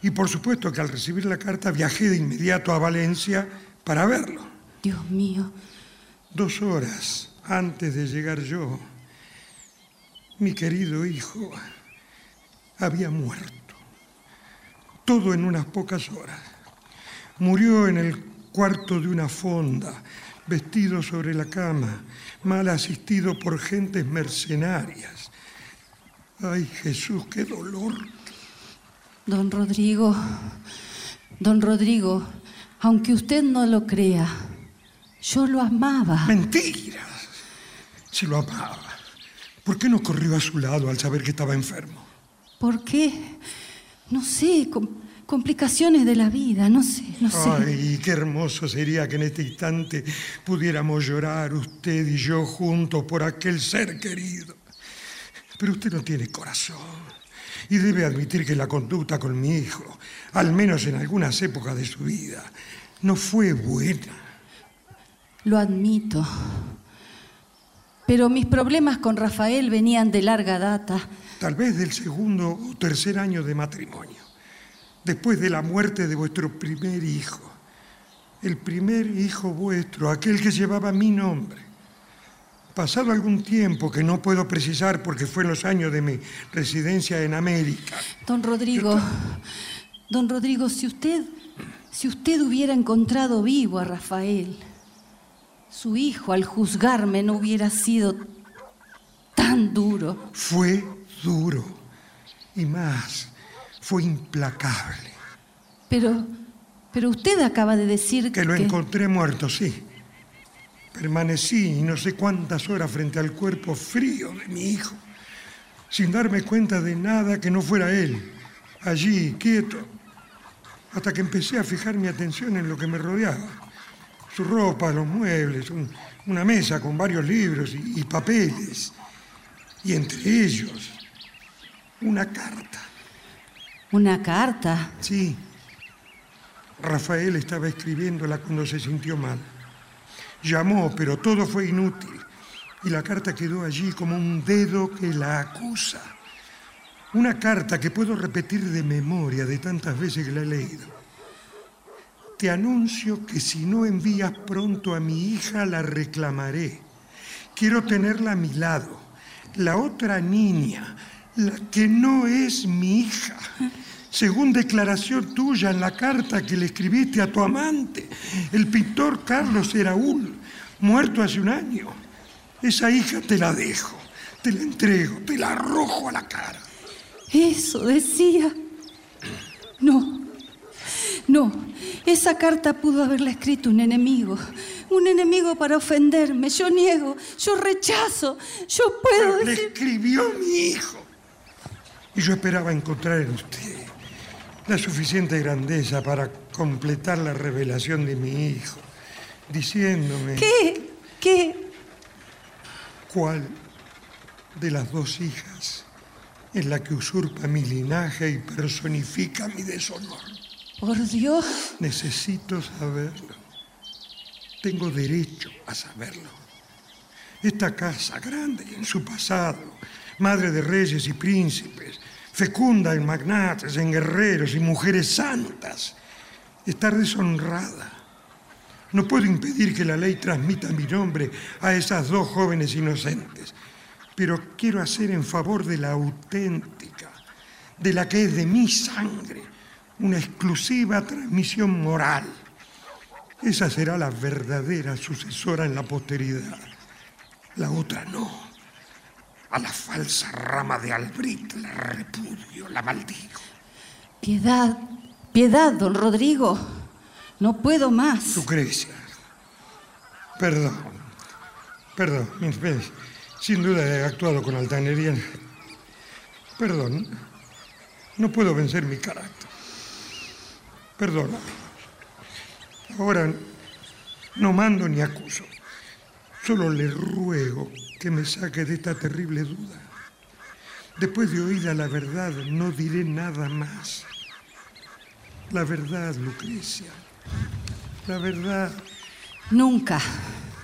Y por supuesto que al recibir la carta viajé de inmediato a Valencia para verlo. Dios mío. Dos horas antes de llegar yo, mi querido hijo había muerto. Todo en unas pocas horas. Murió en el cuarto de una fonda, vestido sobre la cama, mal asistido por gentes mercenarias. Ay Jesús, qué dolor. Don Rodrigo, don Rodrigo, aunque usted no lo crea, yo lo amaba. Mentiras. Si lo amaba, ¿por qué no corrió a su lado al saber que estaba enfermo? ¿Por qué? No sé, com- complicaciones de la vida, no sé, no sé. Ay, qué hermoso sería que en este instante pudiéramos llorar usted y yo juntos por aquel ser querido. Pero usted no tiene corazón y debe admitir que la conducta con mi hijo, al menos en algunas épocas de su vida, no fue buena. Lo admito. Pero mis problemas con Rafael venían de larga data. Tal vez del segundo o tercer año de matrimonio, después de la muerte de vuestro primer hijo. El primer hijo vuestro, aquel que llevaba mi nombre. Pasado algún tiempo que no puedo precisar porque fue en los años de mi residencia en América. Don Rodrigo, don Rodrigo, si usted, si usted hubiera encontrado vivo a Rafael, su hijo al juzgarme no hubiera sido tan duro. Fue duro y más, fue implacable. Pero, pero usted acaba de decir Que lo encontré muerto, sí. Permanecí no sé cuántas horas frente al cuerpo frío de mi hijo, sin darme cuenta de nada que no fuera él, allí, quieto, hasta que empecé a fijar mi atención en lo que me rodeaba. Su ropa, los muebles, un- una mesa con varios libros y, y papeles, y entre ellos una carta. Una carta. Sí. Rafael estaba escribiéndola cuando se sintió mal. Llamó, pero todo fue inútil. Y la carta quedó allí como un dedo que la acusa. Una carta que puedo repetir de memoria de tantas veces que la he leído. Te anuncio que si no envías pronto a mi hija, la reclamaré. Quiero tenerla a mi lado. La otra niña, la que no es mi hija. Según declaración tuya en la carta que le escribiste a tu amante, el pintor Carlos Eraúl, muerto hace un año. Esa hija te la dejo, te la entrego, te la arrojo a la cara. Eso decía. No, no, esa carta pudo haberla escrito un enemigo. Un enemigo para ofenderme. Yo niego, yo rechazo, yo puedo Pero le decir... escribió mi hijo. Y yo esperaba encontrar en usted la suficiente grandeza para completar la revelación de mi hijo, diciéndome ¿Qué? ¿Qué? cuál de las dos hijas es la que usurpa mi linaje y personifica mi deshonor. Por Dios. Necesito saberlo. Tengo derecho a saberlo. Esta casa grande en su pasado, madre de reyes y príncipes, fecunda en magnates, en guerreros y mujeres santas, está deshonrada. No puedo impedir que la ley transmita mi nombre a esas dos jóvenes inocentes. pero quiero hacer en favor de la auténtica, de la que es de mi sangre, una exclusiva transmisión moral. Esa será la verdadera sucesora en la posteridad. La otra no. A la falsa rama de Albrit la repudio, la maldigo. Piedad, piedad, don Rodrigo. No puedo más. Lucrecia. Perdón. Perdón. Sin duda he actuado con altanería. Perdón. No puedo vencer mi carácter. Perdóname. Ahora no mando ni acuso. Solo le ruego que me saque de esta terrible duda. Después de oída la verdad, no diré nada más. La verdad, Lucrecia. La verdad. Nunca.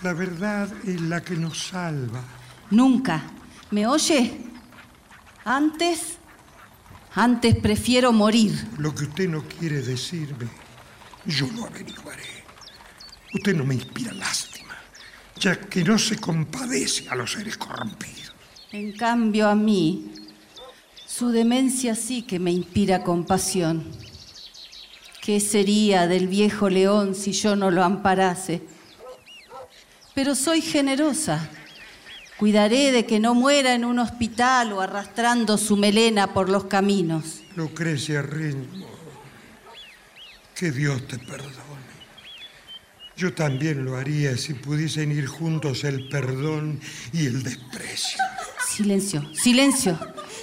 La verdad es la que nos salva. Nunca. ¿Me oye? Antes, antes prefiero morir. Lo que usted no quiere decirme, yo lo averiguaré. Usted no me inspira lástima, ya que no se compadece a los seres corrompidos. En cambio a mí, su demencia sí que me inspira compasión. ¿Qué sería del viejo león si yo no lo amparase? Pero soy generosa. Cuidaré de que no muera en un hospital o arrastrando su melena por los caminos. Lucrecia Ringo, que Dios te perdone. Yo también lo haría si pudiesen ir juntos el perdón y el desprecio. Silencio, silencio.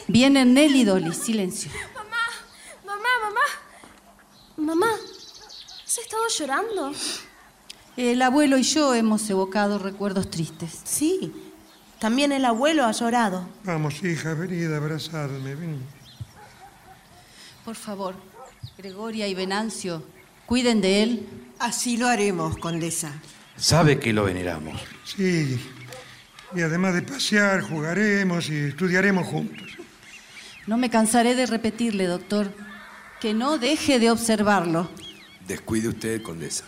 Vienen Nelly y Dolly, silencio. Mamá, ¿has estado llorando? El abuelo y yo hemos evocado recuerdos tristes. Sí, también el abuelo ha llorado. Vamos, hija, venid a abrazarme, ven. Por favor, Gregoria y Venancio, cuiden de él. Así lo haremos, condesa. Sabe que lo veneramos. Sí, y además de pasear, jugaremos y estudiaremos juntos. No me cansaré de repetirle, doctor, que no deje de observarlo. Descuide usted, condesa.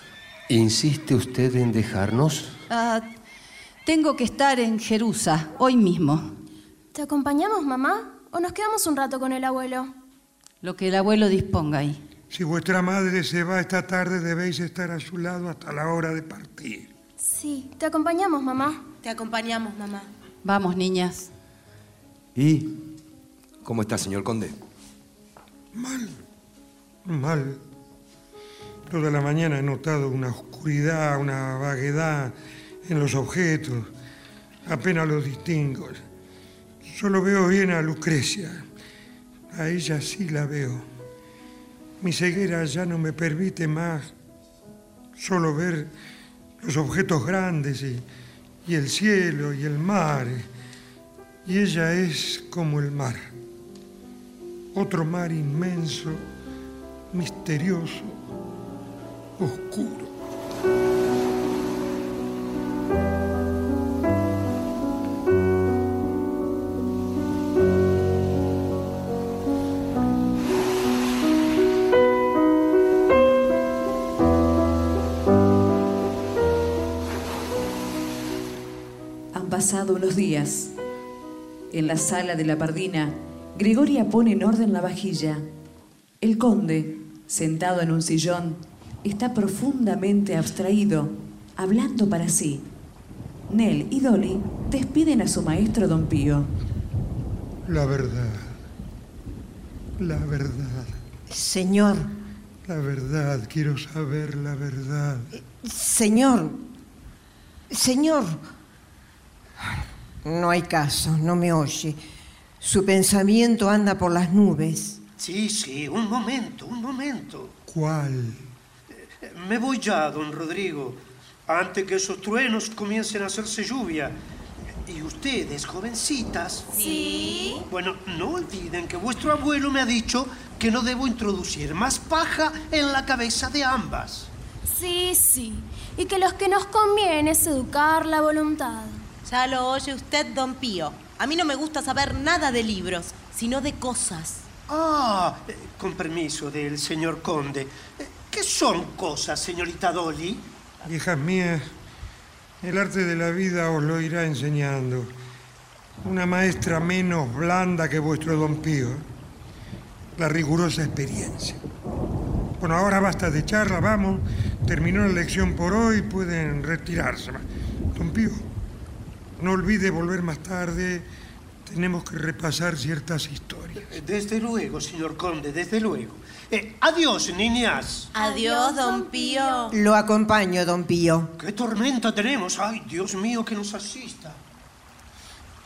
¿Insiste usted en dejarnos? Ah, tengo que estar en Jerusa, hoy mismo. ¿Te acompañamos, mamá? ¿O nos quedamos un rato con el abuelo? Lo que el abuelo disponga ahí. Si vuestra madre se va esta tarde, debéis estar a su lado hasta la hora de partir. Sí, te acompañamos, mamá. Te acompañamos, mamá. Vamos, niñas. ¿Y cómo está, señor conde? Mal. Mal. Toda la mañana he notado una oscuridad, una vaguedad en los objetos. Apenas los distingo. Solo veo bien a Lucrecia. A ella sí la veo. Mi ceguera ya no me permite más solo ver los objetos grandes y, y el cielo y el mar. Y ella es como el mar. Otro mar inmenso misterioso, oscuro. Pasado unos días. En la sala de la pardina, Gregoria pone en orden la vajilla. El conde, sentado en un sillón, está profundamente abstraído, hablando para sí. Nell y Dolly despiden a su maestro Don Pío. La verdad. La verdad. Señor. La verdad. Quiero saber la verdad. Señor. Señor. No hay caso, no me oye. Su pensamiento anda por las nubes. Sí, sí, un momento, un momento. ¿Cuál? Me voy ya, don Rodrigo, antes que esos truenos comiencen a hacerse lluvia. Y ustedes, jovencitas. Sí. Bueno, no olviden que vuestro abuelo me ha dicho que no debo introducir más paja en la cabeza de ambas. Sí, sí. Y que los que nos conviene es educar la voluntad. Ya lo oye usted, don Pío. A mí no me gusta saber nada de libros, sino de cosas. Ah, eh, con permiso del señor conde. Eh, ¿Qué son cosas, señorita Dolly? Hijas mías, el arte de la vida os lo irá enseñando. Una maestra menos blanda que vuestro don Pío. La rigurosa experiencia. Bueno, ahora basta de charla, vamos. Terminó la lección por hoy, pueden retirarse. Don Pío, no olvide volver más tarde. Tenemos que repasar ciertas historias. Desde luego, señor conde, desde luego. Eh, adiós, niñas. Adiós, don Pío. Lo acompaño, don Pío. ¿Qué tormenta tenemos? Ay, Dios mío, que nos asista.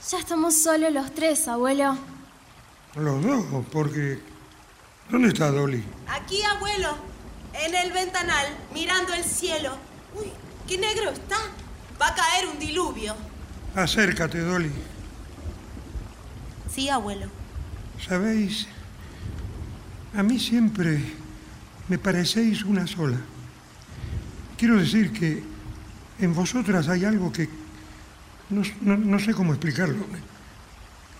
Ya estamos solos los tres, abuelo. Los dos, porque... ¿Dónde está Dolly? Aquí, abuelo, en el ventanal, mirando el cielo. Uy, qué negro está. Va a caer un diluvio. Acércate, Dolly. Sí, abuelo. ¿Sabéis? A mí siempre me parecéis una sola. Quiero decir que en vosotras hay algo que... No, no- no sé cómo explicarlo.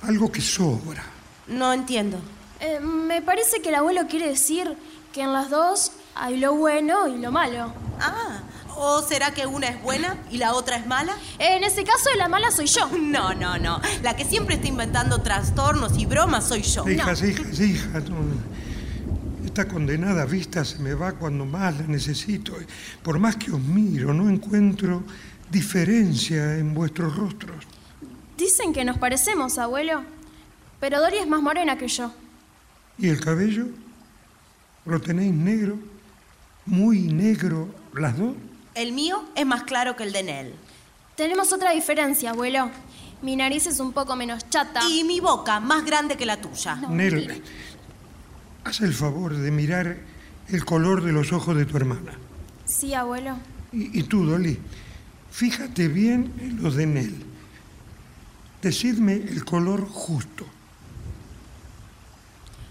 Algo que sobra. No entiendo. Eh, me parece que el abuelo quiere decir que en las dos hay lo bueno y lo malo. Ah, ¿o será que una es buena y la otra es mala? En ese caso, la mala soy yo. <laughs> No, no, no. La que siempre está inventando trastornos y bromas soy yo. Hijas, hijas, hijas. no, no. Esta condenada vista se me va cuando más la necesito. Por más que os miro, no encuentro diferencia en vuestros rostros. Dicen que nos parecemos, abuelo. Pero Dori es más morena que yo. ¿Y el cabello? ¿Lo tenéis negro? ¿Muy negro las dos? El mío es más claro que el de Nell. Tenemos otra diferencia, abuelo. Mi nariz es un poco menos chata. Y mi boca más grande que la tuya. Nel, haz el favor de mirar el color de los ojos de tu hermana. Sí, abuelo. Y, y tú, Dolly, fíjate bien en los de Nel. Decidme el color justo.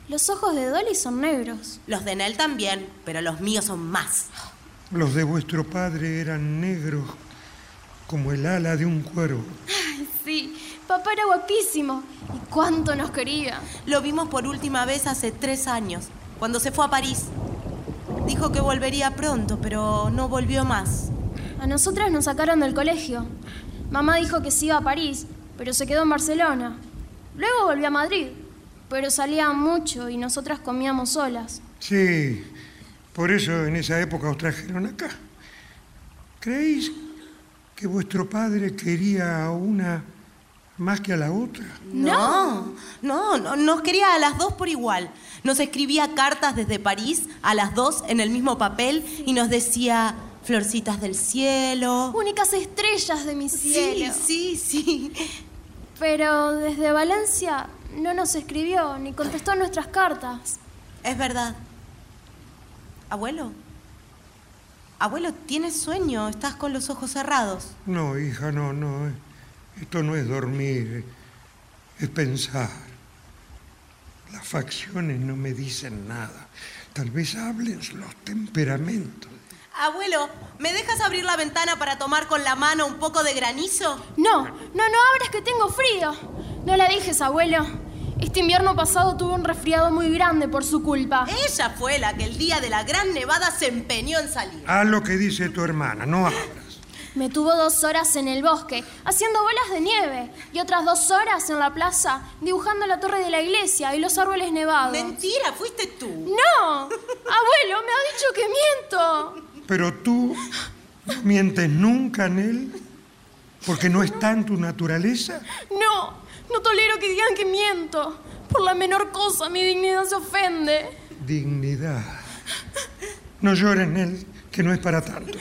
Los ojos de Dolly son negros. Los de Nell también, pero los míos son más. Los de vuestro padre eran negros como el ala de un cuervo. Ay, sí. Papá era guapísimo. ¿Y cuánto nos quería? Lo vimos por última vez hace tres años, cuando se fue a París. Dijo que volvería pronto, pero no volvió más. A nosotras nos sacaron del colegio. Mamá dijo que se iba a París, pero se quedó en Barcelona. Luego volvió a Madrid, pero salía mucho y nosotras comíamos solas. Sí, por eso en esa época os trajeron acá. ¿Creéis que vuestro padre quería a una más que a la otra? No, no, no, nos quería a las dos por igual. Nos escribía cartas desde París a las dos en el mismo papel y nos decía florcitas del cielo. Únicas estrellas de mi cielo. Sí, sí, sí. Pero desde Valencia no nos escribió ni contestó nuestras cartas. Es verdad. Abuelo. Abuelo, tienes sueño, estás con los ojos cerrados. No, hija, no, no. eh. Esto no es dormir, es pensar. Las facciones no me dicen nada. Tal vez hablen los temperamentos. Abuelo, ¿me dejas abrir la ventana para tomar con la mano un poco de granizo? No, no, no abras que tengo frío. No la dejes, abuelo. Este invierno pasado tuve un resfriado muy grande por su culpa. Ella fue la que el día de la gran nevada se empeñó en salir. Haz lo que dice tu hermana, no abras. Me tuvo dos horas en el bosque, haciendo bolas de nieve, y otras dos horas en la plaza, dibujando la torre de la iglesia y los árboles nevados. Mentira, fuiste tú. ¡No! Abuelo, me ha dicho que miento. Pero tú mientes nunca en él, porque no está en tu naturaleza. No, no tolero que digan que miento. Por la menor cosa mi dignidad se ofende. Dignidad. No llores, Nel, que no es para tanto.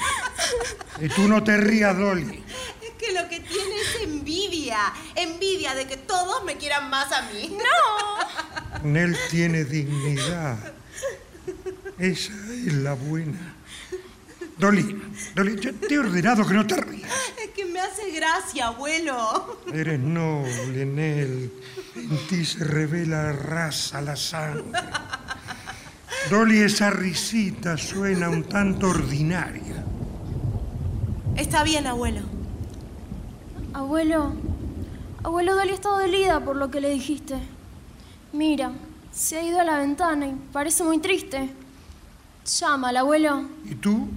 Y tú no te rías, Dolly. Es que lo que tiene es envidia. Envidia de que todos me quieran más a mí. ¡No! Nel tiene dignidad. Esa es la buena. Dolly, Dolly, yo te he ordenado que no te rías. <laughs> Es que me hace gracia, abuelo. Eres noble, Nel. En ti se revela la raza, la sangre. Dolly, esa risita suena un tanto ordinaria. Está bien, abuelo. Abuelo, abuelo Dolly está dolida por lo que le dijiste. Mira, se ha ido a la ventana y parece muy triste. Llámala, abuelo. ¿Y tú?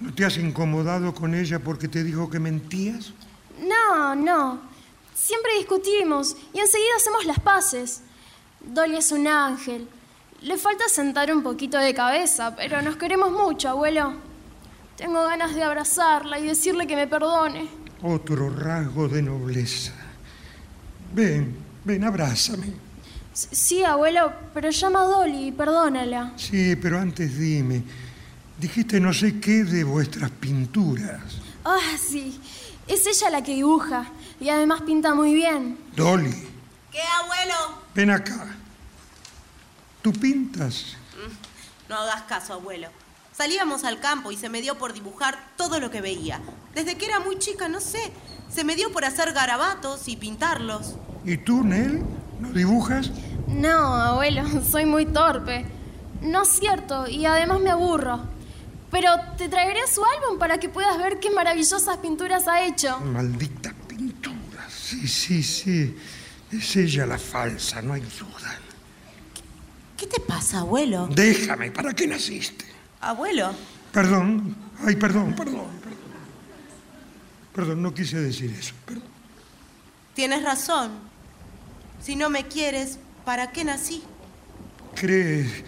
¿No te has incomodado con ella porque te dijo que mentías? No, no. Siempre discutimos y enseguida hacemos las paces. Dolly es un ángel. Le falta sentar un poquito de cabeza, pero nos queremos mucho, abuelo. Tengo ganas de abrazarla y decirle que me perdone. Otro rasgo de nobleza. Ven, ven, abrázame. S- Sí, abuelo, pero llama a Dolly y perdónala. Sí, pero antes dime, dijiste no sé qué de vuestras pinturas. Ah, sí. Es ella la que dibuja y además pinta muy bien. Dolly, ¿Qué, abuelo? ven acá. ¿Tú pintas? No hagas caso, abuelo. Salíamos al campo y se me dio por dibujar todo lo que veía. Desde que era muy chica, no sé. Se me dio por hacer garabatos y pintarlos. ¿Y tú, Nel? ¿No dibujas? No, abuelo, <laughs> soy muy torpe. No es cierto, y además me aburro. Pero te traeré su álbum para que puedas ver qué maravillosas pinturas ha hecho. Maldita pintura. Sí, sí, sí. Es ella la falsa, no hay duda. ¿Qué te pasa, abuelo? Déjame, ¿para qué naciste? Abuelo. Perdón. Ay, perdón, perdón, perdón. Perdón, no quise decir eso. Perdón. Tienes razón. Si no me quieres, ¿para qué nací? ¿Crees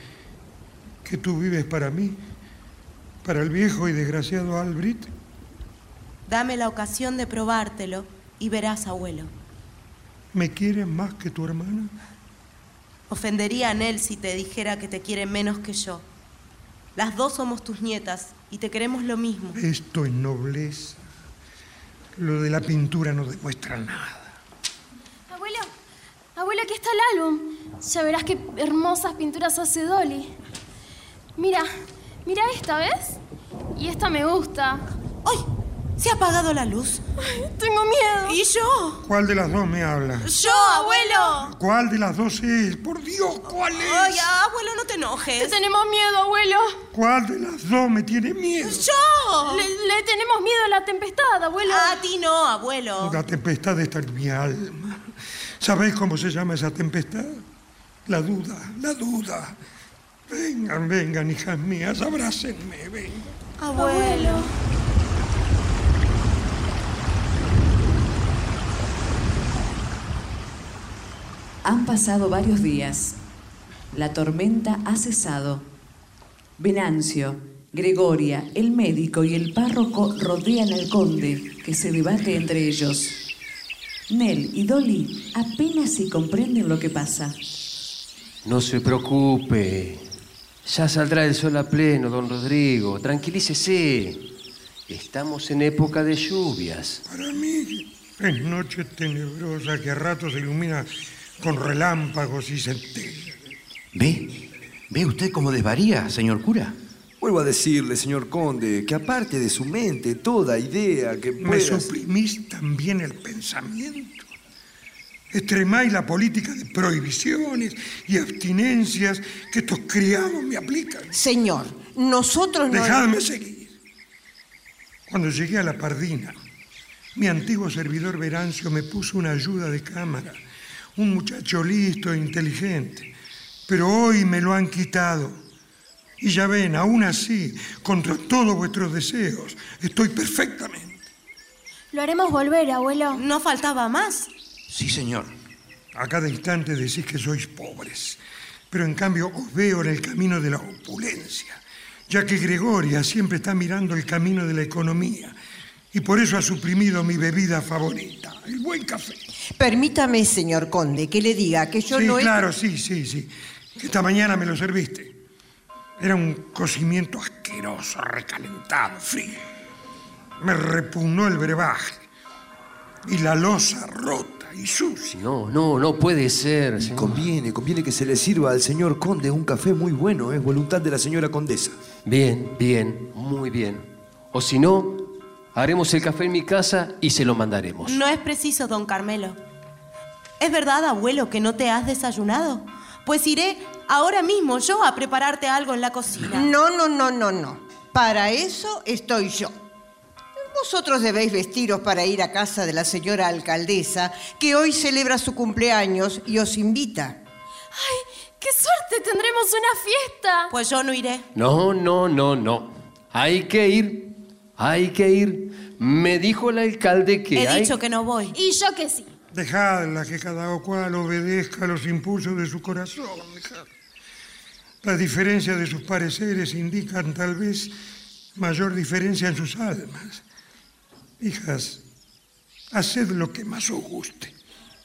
que tú vives para mí? ¿Para el viejo y desgraciado Albrit? Dame la ocasión de probártelo y verás, abuelo. ¿Me quieres más que tu hermana? Ofendería a Nel si te dijera que te quiere menos que yo. Las dos somos tus nietas y te queremos lo mismo. Esto es nobleza. Lo de la pintura no demuestra nada. Abuelo, abuelo, aquí está el álbum. Ya verás qué hermosas pinturas hace Dolly. Mira, mira esta, ¿ves? Y esta me gusta. ¡Ay! ¿Se ha apagado la luz? tengo miedo. ¿Y yo? ¿Cuál de las dos me habla? ¡Yo, abuelo! ¿Cuál de las dos es? Por Dios, ¿cuál es? Ay, abuelo, no te enojes. Te tenemos miedo, abuelo. ¿Cuál de las dos me tiene miedo? ¡Yo! Le, le tenemos miedo a la tempestad, abuelo. A ti no, abuelo. La tempestad está en mi alma. ¿Sabéis cómo se llama esa tempestad? La duda, la duda. Vengan, vengan, hijas mías, abrácenme, vengan. Abuelo. Han pasado varios días. La tormenta ha cesado. Venancio, Gregoria, el médico y el párroco rodean al conde, que se debate entre ellos. Nel y Dolly apenas si comprenden lo que pasa. No se preocupe. Ya saldrá el sol a pleno, don Rodrigo. Tranquilícese. Estamos en época de lluvias. Para mí es noche tenebrosa que a ratos se ilumina con relámpagos y centellas. ¿Ve? ¿Ve usted cómo desvaría, señor cura? Vuelvo a decirle, señor conde, que aparte de su mente, toda idea que Me pueda... suprimís también el pensamiento. Extremáis la política de prohibiciones y abstinencias que estos criados me aplican. Señor, nosotros no... Dejadme seguir. Cuando llegué a la Pardina, mi antiguo servidor Verancio me puso una ayuda de cámara, un muchacho listo e inteligente. Pero hoy me lo han quitado. Y ya ven, aún así, contra todos vuestros deseos, estoy perfectamente. Lo haremos volver, abuelo. No faltaba más. Sí, señor. A cada instante decís que sois pobres, pero en cambio os veo en el camino de la opulencia, ya que Gregoria siempre está mirando el camino de la economía y por eso ha suprimido mi bebida favorita, el buen café. Permítame, señor conde, que le diga que yo sí, no he- claro, sí, sí, sí. Que esta mañana me lo serviste. Era un cocimiento asqueroso, recalentado, frío. Me repugnó el brebaje y la loza rota y sucia. No, no, no puede ser. Y señor. conviene, conviene que se le sirva al señor conde un café muy bueno, es voluntad de la señora condesa. Bien, bien, muy bien. O si no, haremos el café en mi casa y se lo mandaremos. No es preciso, don Carmelo. ¿Es verdad, abuelo, que no te has desayunado? Pues iré ahora mismo yo a prepararte algo en la cocina. No, no, no, no, no. Para eso estoy yo. Vosotros debéis vestiros para ir a casa de la señora alcaldesa, que hoy celebra su cumpleaños y os invita. ¡Ay, qué suerte! Tendremos una fiesta. Pues yo no iré. No, no, no, no. Hay que ir. Hay que ir. Me dijo el alcalde que He hay... dicho que no voy. Y yo que sí. Dejadla que cada cual obedezca a los impulsos de su corazón. dejadla. Las diferencias de sus pareceres indican tal vez mayor diferencia en sus almas. Hijas, haced lo que más os guste.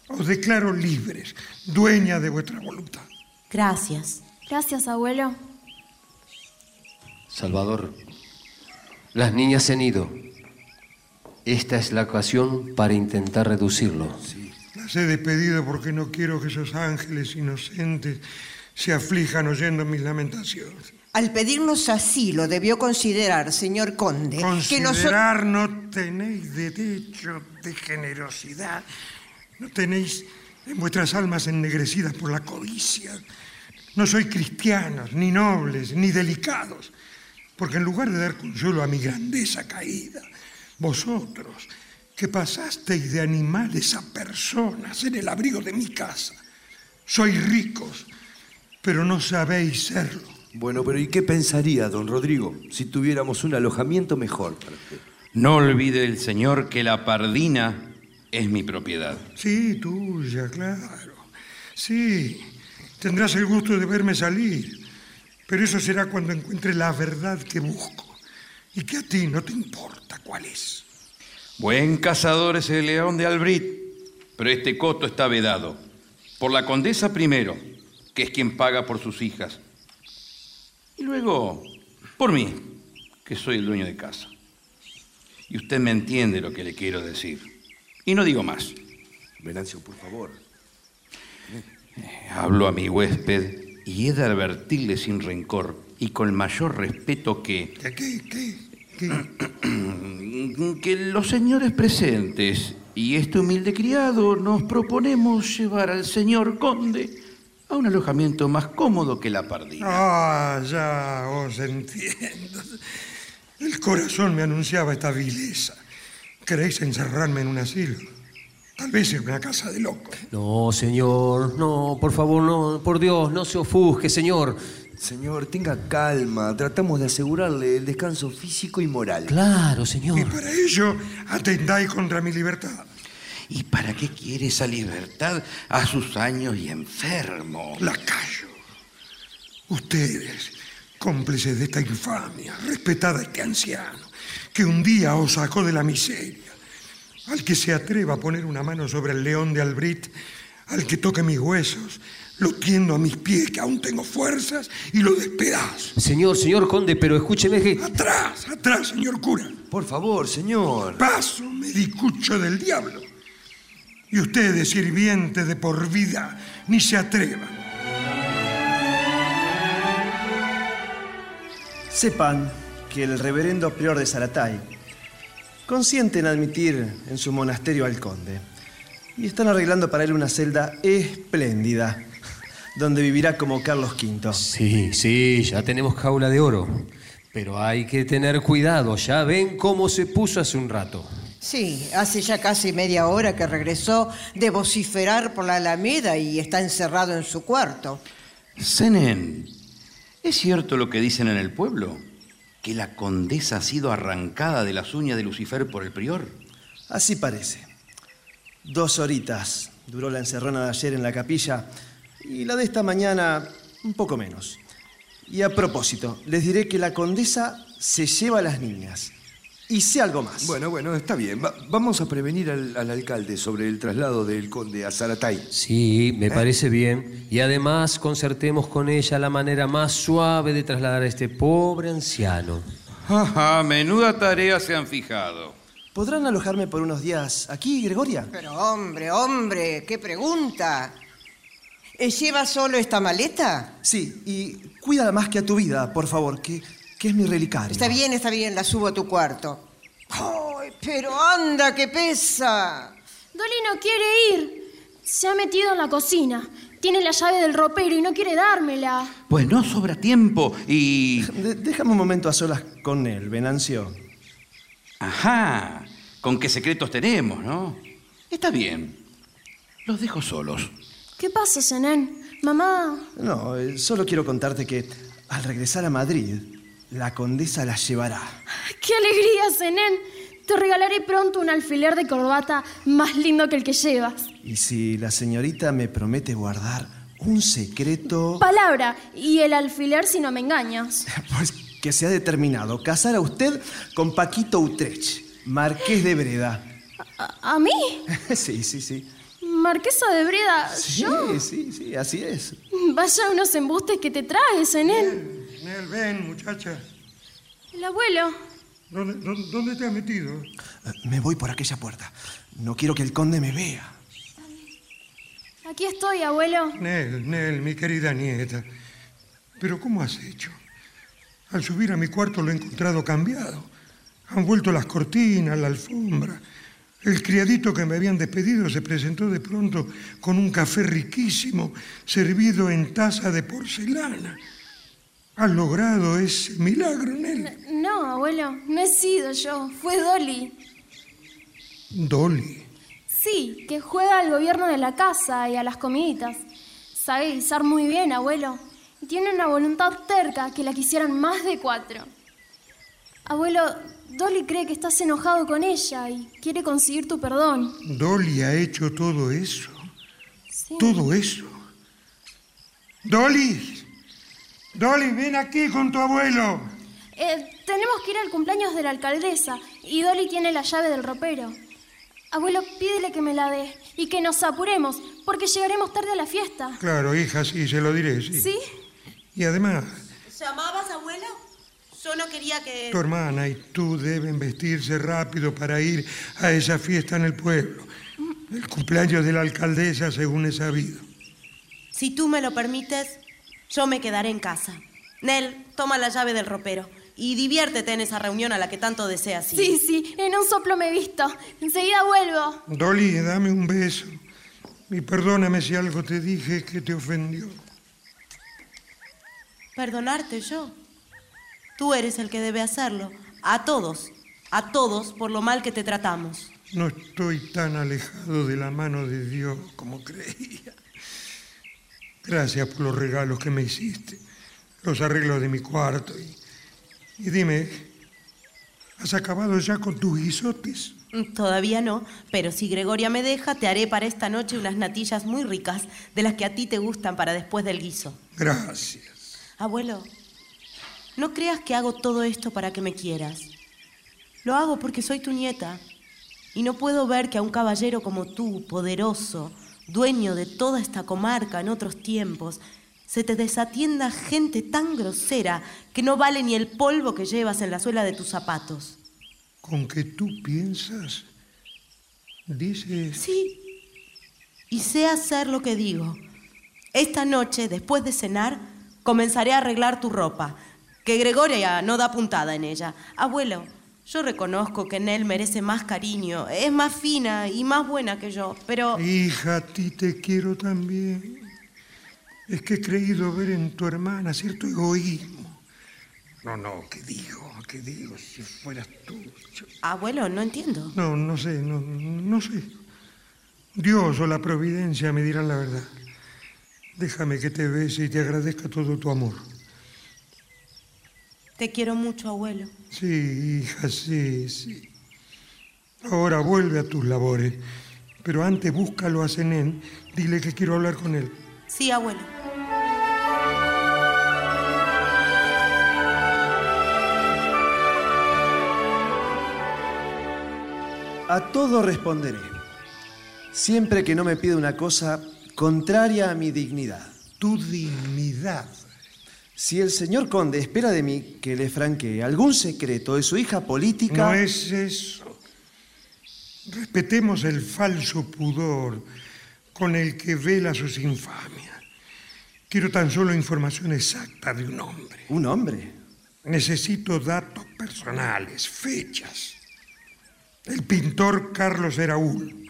Os declaro libres, dueña de vuestra voluntad. Gracias. Gracias, abuelo. Salvador, las niñas se han ido. Esta es la ocasión para intentar reducirlo. Las he despedido porque no quiero que esos ángeles inocentes se aflijan oyendo mis lamentaciones. Al pedirnos asilo debió considerar, señor conde, que nosotros... Considerar no tenéis derecho de generosidad. No tenéis en vuestras almas ennegrecidas por la codicia. No sois cristianos, ni nobles, ni delicados. Porque en lugar de dar consuelo a mi grandeza caída, vosotros, que pasasteis de animales a personas en el abrigo de mi casa, sois ricos, pero no sabéis serlo. Bueno, pero ¿y qué pensaría, don Rodrigo, si tuviéramos un alojamiento mejor para usted? No olvide el señor que la pardina es mi propiedad. Sí, tuya, claro. Sí, tendrás el gusto de verme salir, pero eso será cuando encuentre la verdad que busco y que a ti no te importa cuál es. Buen cazador es el león de Albrit, pero este coto está vedado. Por la condesa primero, que es quien paga por sus hijas. Y luego, por mí, que soy el dueño de casa. Y usted me entiende lo que le quiero decir. Y no digo más. Venancio, por favor. Hablo a mi huésped y he de advertirle sin rencor y con el mayor respeto que... ¿Qué, qué, <clears throat> que los señores presentes y este humilde criado nos proponemos llevar al señor conde a un alojamiento más cómodo que la pardina. Ah, ya os entiendo. El corazón me anunciaba esta vileza. ¿Queréis encerrarme en un asilo? Tal vez en una casa de locos. No, señor, no, por favor, no, por Dios, no se ofusque, señor. Señor, tenga calma. Tratamos de asegurarle el descanso físico y moral. Claro, señor. Y para ello atentáis contra mi libertad. ¿Y para qué quiere esa libertad a sus años y enfermo? Lacayo. Ustedes, cómplices de esta infamia, respetad a este anciano, que un día os sacó de la miseria. Al que se atreva a poner una mano sobre el león de Albrit, al que toque mis huesos, lo tiendo a mis pies, que aún tengo fuerzas, y lo despedazo. Señor, señor conde, pero escúcheme que... Atrás, atrás, señor cura. Por favor, señor. Paso, medicucho del diablo. Y ustedes, sirvientes de por vida, ni se atrevan. Sepan que el reverendo prior de Zaratay consiente en admitir en su monasterio al conde. Y están arreglando para él una celda espléndida, donde vivirá como Carlos V. Sí, sí, ya tenemos jaula de oro. Pero hay que tener cuidado, ya ven cómo se puso hace un rato. Sí, hace ya casi media hora que regresó de vociferar por la Alameda y está encerrado en su cuarto. Senen, ¿es cierto lo que dicen en el pueblo? ¿Que la condesa ha sido arrancada de las uñas de Lucifer por el prior? Así parece. Dos horitas duró la encerrona de ayer en la capilla y la de esta mañana un poco menos. Y a propósito, les diré que la condesa se lleva a las niñas. Y sé algo más. Bueno, bueno, está bien. Va- vamos a prevenir al, al alcalde sobre el traslado del conde a Zaratay. Sí, me parece bien. Y además concertemos con ella la manera más suave de trasladar a este pobre anciano. Ajá, menuda tarea se han fijado. ¿Podrán alojarme por unos días aquí, Gregoria? Pero hombre, hombre, qué pregunta. ¿Eh, ¿Lleva solo esta maleta? Sí, y cuídala más que a tu vida, por favor, que, que es mi relicario. Está bien, está bien, la subo a tu cuarto. ¡Ay, pero anda, que pesa! Dolly no quiere ir. Se ha metido en la cocina. Tiene la llave del ropero y no quiere dármela. Pues no sobra tiempo y... De- déjame un momento a solas con él, Venancio. Ajá, con qué secretos tenemos, ¿no? Está bien. Los dejo solos. ¿Qué pasa, Zenén? Mamá, No, eh, solo quiero contarte que al regresar a Madrid, la condesa la llevará. qué alegría, Zenén. Te regalaré pronto un alfiler de corbata más lindo que el que llevas. Y si la señorita me promete guardar un secreto, Palabra. Y el alfiler si no me engañas. <laughs> pues que se ha determinado casar a usted con Paquito Utrecht, marqués de Breda. ¿A, a mí? <laughs> Sí, sí, sí. Marquesa de Breda, yo. Sí, sí, sí, así es. Vaya unos embustes que te traes, en él. Nel, ven, muchacha. El abuelo. ¿Dónde, dónde- dónde te has metido? Me voy por aquella puerta. No quiero que el conde me vea. Aquí estoy, abuelo. Nel, Nel, mi querida nieta. Pero ¿cómo has hecho? Al subir a mi cuarto lo he encontrado cambiado. Han vuelto las cortinas, la alfombra. El criadito que me habían despedido se presentó de pronto con un café riquísimo, servido en taza de porcelana. ¿Has logrado ese milagro, Nel? No, abuelo, no he sido yo. Fue Dolly. Dolly. Sí, que juega al gobierno de la casa y a las comiditas. Sabe guisar muy bien, abuelo. Y tiene una voluntad terca que la quisieran más de cuatro. Abuelo, Dolly cree que estás enojado con ella y quiere conseguir tu perdón. Dolly ha hecho todo eso. Sí. Todo eso. Dolly. Dolly, ven aquí con tu abuelo. Eh, tenemos que ir al cumpleaños de la alcaldesa y Dolly tiene la llave del ropero. Abuelo, pídele que me la dé y que nos apuremos porque llegaremos tarde a la fiesta. Claro, hija, sí, se lo diré, sí. ¿Sí? Y además, ¿Llamabas, abuelo? Yo no quería que... tu hermana y tú deben vestirse rápido para ir a esa fiesta en el pueblo. El cumpleaños de la alcaldesa, según he sabido. Si tú me lo permites, yo me quedaré en casa. Nel, toma la llave del ropero y diviértete en esa reunión a la que tanto deseas ir. Sí, sí, en un soplo me he visto. Enseguida vuelvo. Dolly, dame un beso. Y perdóname si algo te dije que te ofendió. Perdonarte yo. Tú eres el que debe hacerlo. A todos, a todos por lo mal que te tratamos. No estoy tan alejado de la mano de Dios como creía. Gracias por los regalos que me hiciste, los arreglos de mi cuarto. Y, y dime, ¿has acabado ya con tus guisotes? Todavía no, pero si Gregoria me deja, te haré para esta noche unas natillas muy ricas, de las que a ti te gustan para después del guiso. Gracias. Abuelo, no creas que hago todo esto para que me quieras. Lo hago porque soy tu nieta. Y no puedo ver que a un caballero como tú, poderoso, dueño de toda esta comarca en otros tiempos, se te desatienda gente tan grosera que no vale ni el polvo que llevas en la suela de tus zapatos. ¿Con que tú piensas? Dices... Sí. Y sé hacer lo que digo. Esta noche, después de cenar, comenzaré a arreglar tu ropa, que Gregoria no da puntada en ella. Abuelo, yo reconozco que Nel merece más cariño, es más fina y más buena que yo, pero... Hija, a ti te quiero también. Es que he creído ver en tu hermana cierto egoísmo. No, no, ¿qué digo? ¿Qué digo? Si fueras tú. yo- Abuelo, no entiendo. No, no sé, no, no sé. Dios o la providencia me dirán la verdad. Déjame que te bese y te agradezca todo tu amor. Te quiero mucho, abuelo. Sí, hija, sí, sí. Ahora vuelve a tus labores, pero antes búscalo a Zenén, dile que quiero hablar con él. Sí, abuelo. A todo responderé. Siempre que no me pida una cosa contraria a mi dignidad. Tu dignidad. Si el señor conde espera de mí que le franquee algún secreto de su hija política... No es eso. Respetemos el falso pudor con el que vela sus infamias. Quiero tan solo información exacta de un hombre. ¿Un hombre? Necesito datos personales, fechas. El pintor Carlos Eraúl.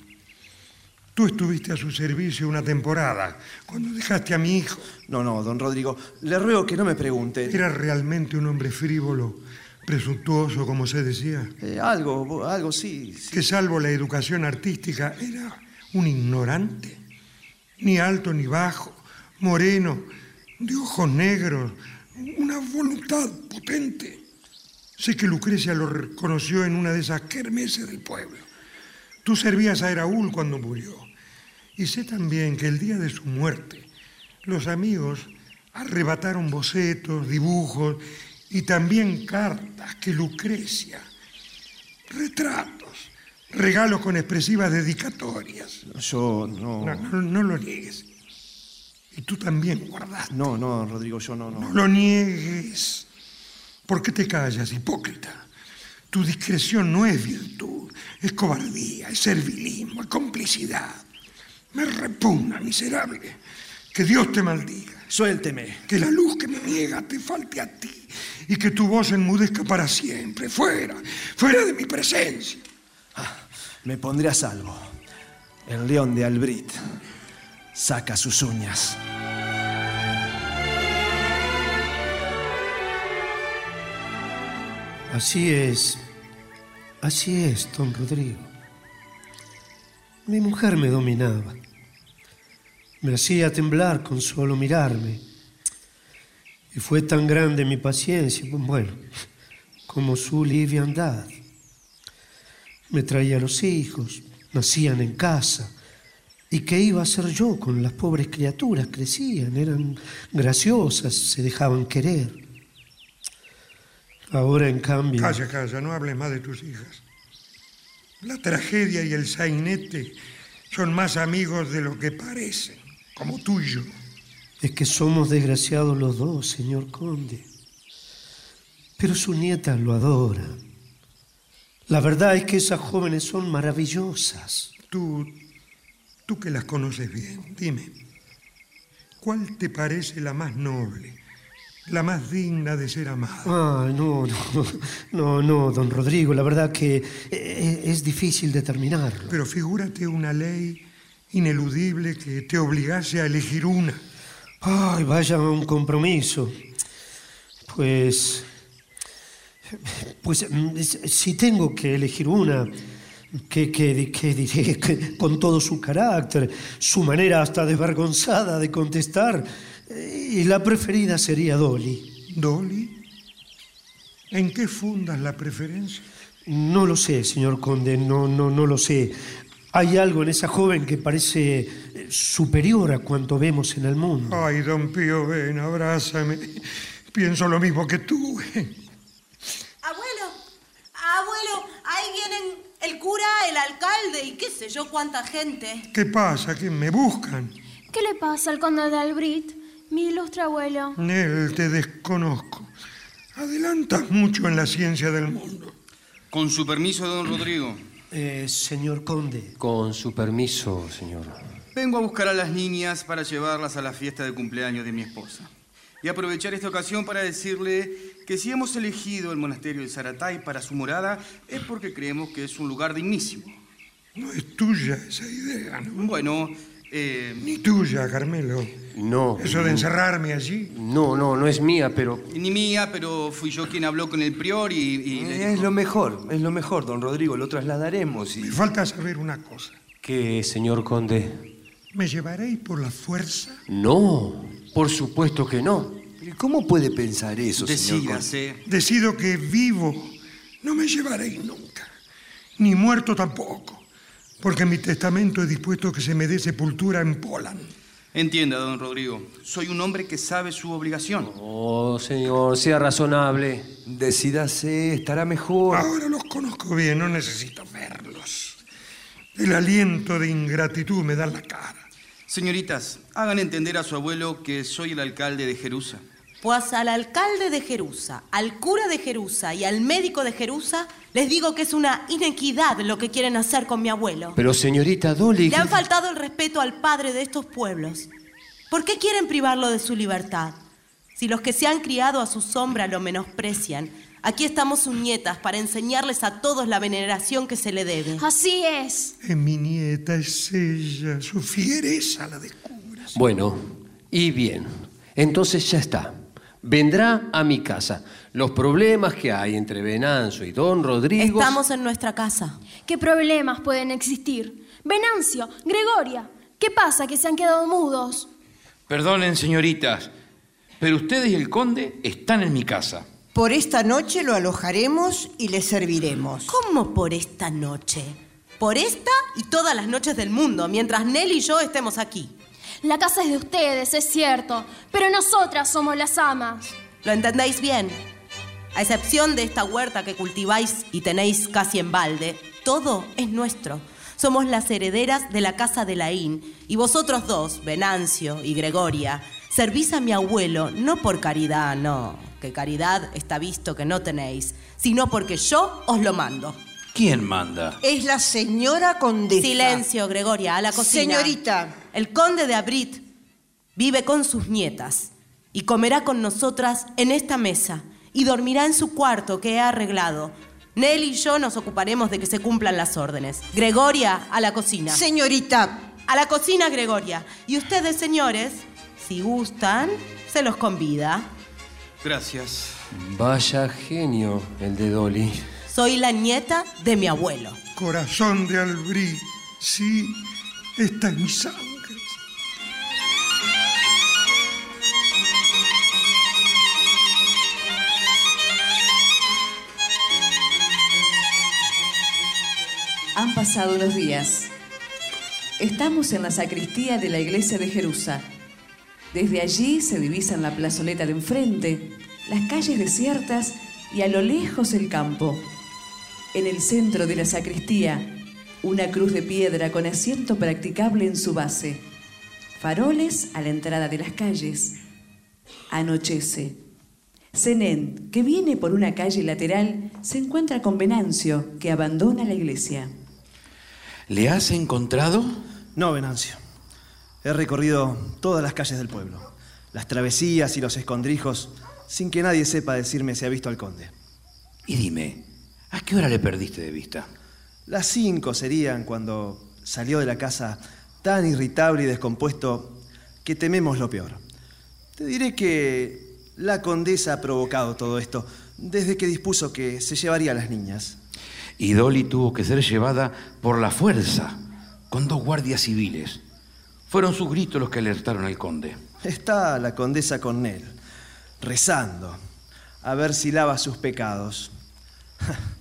Tú estuviste a su servicio una temporada, cuando dejaste a mi hijo. No, no, don Rodrigo, le ruego que no me pregunte. ¿Era realmente un hombre frívolo, presuntuoso, como se decía? Eh, algo, algo sí, sí. Que salvo la educación artística era un ignorante. Ni alto ni bajo, moreno, de ojos negros, una voluntad potente. Sé que Lucrecia lo reconoció en una de esas kermeses del pueblo. Tú servías a Eraúl cuando murió. Y sé también que el día de su muerte, los amigos arrebataron bocetos, dibujos y también cartas que Lucrecia, retratos, regalos con expresivas dedicatorias. Yo no... No, no, no lo niegues. Y tú también guardaste. No, no, Rodrigo, yo no, no. No lo niegues. ¿Por qué te callas, hipócrita? Tu discreción no es virtud, es cobardía, es servilismo, es complicidad. Me repugna, miserable. Que Dios te maldiga. Suélteme. Que la luz que me niega te falte a ti y que tu voz enmudezca para siempre. Fuera, fuera de mi presencia. Me pondré a salvo. El león de Albrit saca sus uñas. Así es, así es, don Rodrigo. Mi mujer me dominaba. Me hacía temblar con solo mirarme. Y fue tan grande mi paciencia, bueno, como su liviandad. Me traía los hijos, nacían en casa. ¿Y qué iba a hacer yo con las pobres criaturas? Crecían, eran graciosas, se dejaban querer. Ahora, en cambio... Calla, calla, no hables más de tus hijas. La tragedia y el sainete son más amigos de lo que parecen, como tú y yo. Es que somos desgraciados los dos, señor conde. Pero su nieta lo adora. La verdad es que esas jóvenes son maravillosas. Tú, tú que las conoces bien, dime, ¿cuál te parece la más noble, la más digna de ser amada? Ah, no, no, no, no, don Rodrigo, la verdad que eh, es difícil determinarlo. Pero figúrate una ley ineludible que te obligase a elegir una. Ay, vaya un compromiso. Pues. Pues si tengo que elegir una, ¿qué, qué, qué diré? Que <laughs> con todo su carácter, su manera hasta desvergonzada de contestar, y la preferida sería Dolly. ¿Dolly? ¿En qué fundas la preferencia? No lo sé, señor conde, no, no, no lo sé. Hay algo en esa joven que parece eh, superior a cuanto vemos en el mundo. Ay, don Pío, ven, abrázame. Pienso lo mismo que tú. Abuelo, abuelo, ahí vienen el cura, el alcalde y qué sé yo cuánta gente. ¿Qué pasa? ¿Que me buscan? ¿Qué le pasa al conde de Albrit, mi ilustre abuelo? Él te desconozco. Adelantas mucho en la ciencia del mundo. Con su permiso, don Rodrigo. Eh, señor conde. Con su permiso, señor. Vengo a buscar a las niñas para llevarlas a la fiesta de cumpleaños de mi esposa. Y aprovechar esta ocasión para decirle que si hemos elegido el monasterio de Zaratay para su morada es porque creemos que es un lugar dignísimo. No es tuya esa idea, ¿no? Bueno, eh, Ni tuya, Carmelo. No. Eso de encerrarme allí. No, no, no es mía, pero ni mía, pero fui yo quien habló con el prior y... y le Es lo mejor, es lo mejor, don Rodrigo. Lo trasladaremos y... Me falta saber una cosa. ¿Qué, señor conde? ¿Me llevaréis por la fuerza? No, por supuesto que no. ¿Cómo puede pensar eso, señor? conde? Decídase. Decido que vivo no me llevaréis nunca. Ni muerto tampoco. Porque en mi testamento he dispuesto que se me dé sepultura en Poland. Entienda, don Rodrigo. Soy un hombre que sabe su obligación. Oh, señor, sea razonable. Decídase, estará mejor. Ahora los conozco bien, no necesito verlos. El aliento de ingratitud me da en la cara. Señoritas, hagan entender a su abuelo que soy el alcalde de Jerusa. Pues al alcalde de Jerusa, al cura de Jerusa y al médico de Jerusa les digo que es una inequidad lo que quieren hacer con mi abuelo. Pero señorita Dolly... Le han faltado el respeto al padre de estos pueblos. ¿Por qué quieren privarlo de su libertad? Si los que se han criado a su sombra lo menosprecian, aquí estamos sus nietas para enseñarles a todos la veneración que se le debe. Así es. Es mi nieta, es ella, su fiereza la descubras. Bueno, y bien. Entonces ya está. Vendrá a mi casa. Los problemas que hay entre Venancio y don Rodrigo... Estamos en nuestra casa. ¿Qué problemas pueden existir? Venancio, Gregoria, ¿qué pasa que se han quedado mudos? Perdonen, señoritas, pero ustedes y el conde están en mi casa. Por esta noche lo alojaremos y le serviremos. ¿Cómo por esta noche? Por esta y todas las noches del mundo, mientras Nelly y yo estemos aquí. La casa es de ustedes, es cierto, pero nosotras somos las amas. ¿Lo entendéis bien? A excepción de esta huerta que cultiváis y tenéis casi en balde, todo es nuestro. Somos las herederas de la casa de Laín y vosotros dos, Venancio y Gregoria, servís a mi abuelo no por caridad, no, que caridad está visto que no tenéis, sino porque yo os lo mando. ¿Quién manda? Es la señora condesa. Silencio, Gregoria, a la cocina. Señorita. El conde de Abrit vive con sus nietas y comerá con nosotras en esta mesa y dormirá en su cuarto que he arreglado. Nelly y yo nos ocuparemos de que se cumplan las órdenes. Gregoria, a la cocina. Señorita. A la cocina, Gregoria. Y ustedes, señores, si gustan, se los convida. Gracias. Vaya genio el de Dolly. Soy la nieta de mi abuelo. Corazón de Albrí, sí, está en mi sangre. Han pasado unos días. Estamos en la sacristía de la iglesia de Jerusa. Desde allí se divisan la plazoleta de enfrente, las calles desiertas y a lo lejos el campo. En el centro de la sacristía, una cruz de piedra con asiento practicable en su base. Faroles a la entrada de las calles. Anochece. Zenén, que viene por una calle lateral, se encuentra con Venancio, que abandona la iglesia. ¿Le has encontrado? No, Venancio. He recorrido todas las calles del pueblo, las travesías y los escondrijos, sin que nadie sepa decirme si ha visto al conde. Y dime, ¿a qué hora le perdiste de vista? Las cinco serían cuando salió de la casa tan irritable y descompuesto que tememos lo peor. Te diré que la condesa ha provocado todo esto desde que dispuso que se llevaría a las niñas. Y Dolly tuvo que ser llevada por la fuerza, con dos guardias civiles. Fueron sus gritos los que alertaron al conde. Está la condesa con él, rezando, a ver si lava sus pecados. <laughs>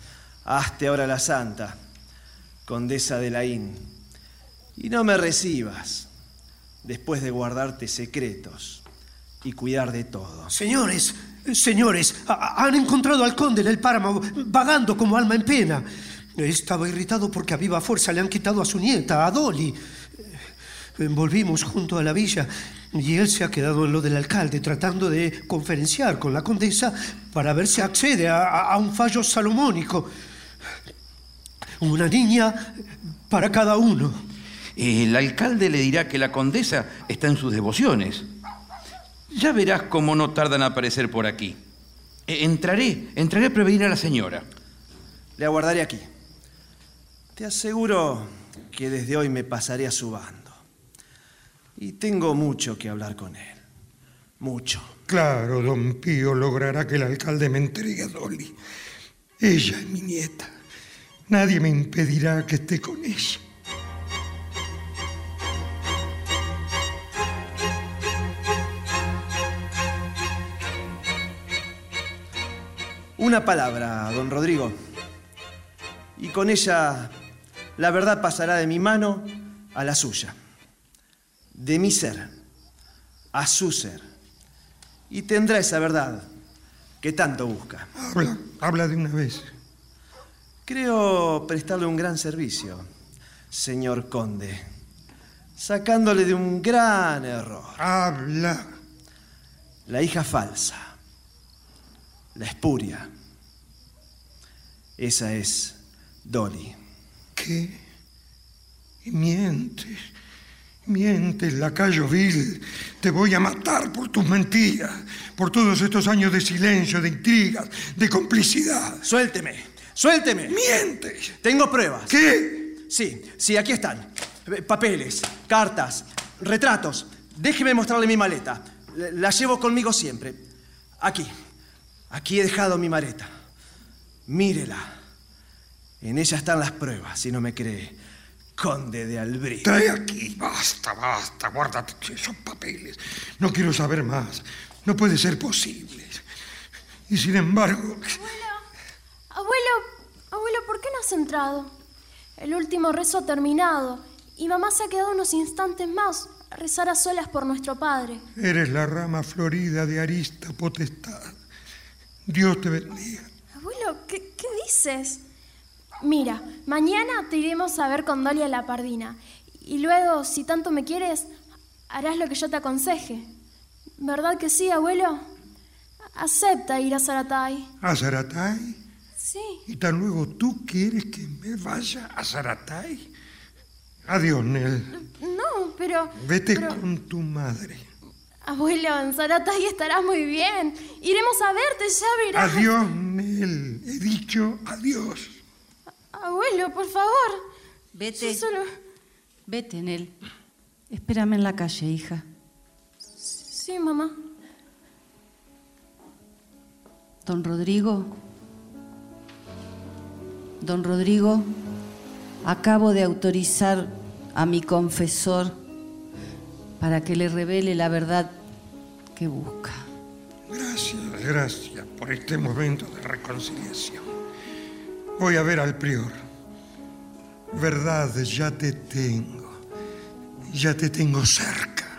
Hazte ahora la santa, condesa de Laín, y no me recibas después de guardarte secretos y cuidar de todo. Señores, señores, ha- han encontrado al conde en el páramo vagando como alma en pena. Estaba irritado porque a viva fuerza le han quitado a su nieta, a Dolly. Volvimos junto a la villa y él se ha quedado en lo del alcalde tratando de conferenciar con la condesa para ver si accede a- a un fallo salomónico. Una niña para cada uno. El alcalde le dirá que la condesa está en sus devociones. Ya verás cómo no tardan en aparecer por aquí. E- Entraré, entraré a prevenir a la señora. Le aguardaré aquí. Te aseguro que desde hoy me pasaré a su bando. Y tengo mucho que hablar con él. Mucho. Claro, don Pío logrará que el alcalde me entregue a Dolly. Ella es mi nieta. Nadie me impedirá que esté con ella. Una palabra, don Rodrigo. Y con ella la verdad pasará de mi mano a la suya. De mi ser a su ser. Y tendrá esa verdad que tanto busca. Habla, habla de una vez. Creo prestarle un gran servicio, señor conde, sacándole de un gran error. Habla. La hija falsa, la espuria. Esa es Dolly. ¿Qué? Y mientes. Mientes, lacayo vil. Te voy a matar por tus mentiras, por todos estos años de silencio, de intrigas, de complicidad. Suélteme, suélteme. Mientes. Tengo pruebas. ¿Qué? Sí, sí, aquí están. Eh, Papeles, cartas, retratos. Déjeme mostrarle mi maleta. La llevo conmigo siempre. Aquí. Aquí he dejado mi maleta. Mírela. En ella están las pruebas, si no me cree. Conde de Albrí. Trae aquí. Basta, basta. Guárdate esos papeles. No quiero saber más. No puede ser posible. Y sin embargo, Abuelo, abuelo, ¿por qué no has entrado? El último rezo ha terminado y mamá se ha quedado unos instantes más a rezar a solas por nuestro padre. Eres la rama florida de Arista Potestad. Dios te bendiga. Abuelo, ¿qué, qué dices? Mira, mañana te iremos a ver con Dolly a la Pardina. Y luego, si tanto me quieres, harás lo que yo te aconseje. ¿Verdad que sí, abuelo? Acepta ir a Zaratay. ¿A Zaratay? Sí. ¿Y tan luego tú quieres que me vaya a Zaratay? Adiós, Nel. No, pero... Vete pero- con tu madre. Abuelo, en Zaratay estarás muy bien. Iremos a verte, ya verás. Adiós, Nel. He dicho adiós. Abuelo, por favor. Vete. Yo solo... Vete, Nel. Espérame en la calle, hija. Sí, mamá. Don Rodrigo. Don Rodrigo, acabo de autorizar a mi confesor para que le revele la verdad que busca. Gracias, gracias por este momento de reconciliación. Voy a ver al prior. Verdad, ya te tengo. Ya te tengo cerca.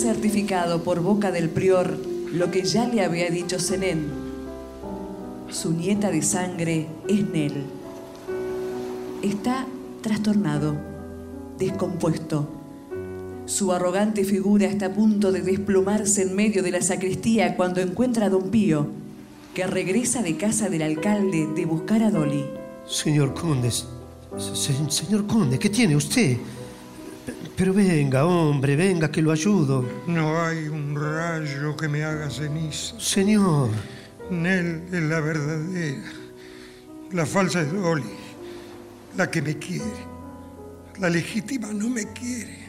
Certificado por boca del prior lo que ya le había dicho Zenén. Su nieta de sangre es Nel. Está trastornado, descompuesto. Su arrogante figura está a punto de desplomarse en medio de la sacristía cuando encuentra a don Pío, que regresa de casa del alcalde de buscar a Dolly. Señor Conde, se- se- señor Conde, ¿qué tiene usted? Pero venga, hombre, venga, que lo ayudo. No hay un rayo que me haga ceniza. Señor. Nel es la verdadera. La falsa es Dolly, la que me quiere. La legítima no me quiere.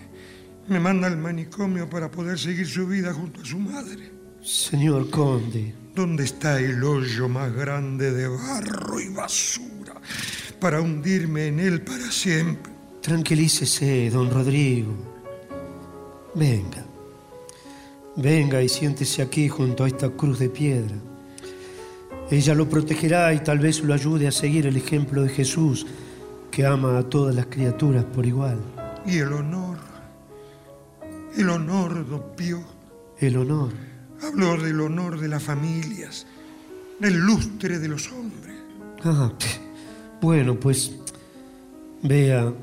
Me manda al manicomio para poder seguir su vida junto a su madre. Señor Conde. ¿Dónde está el hoyo más grande de barro y basura para hundirme en él para siempre? Tranquilícese, don Rodrigo. Venga. Venga y siéntese aquí junto a esta cruz de piedra. Ella lo protegerá y tal vez lo ayude a seguir el ejemplo de Jesús, que ama a todas las criaturas por igual. Y el honor, el honor, don Pío. El honor. Habló del honor de las familias, del lustre de los hombres. Ah, bueno, pues vea,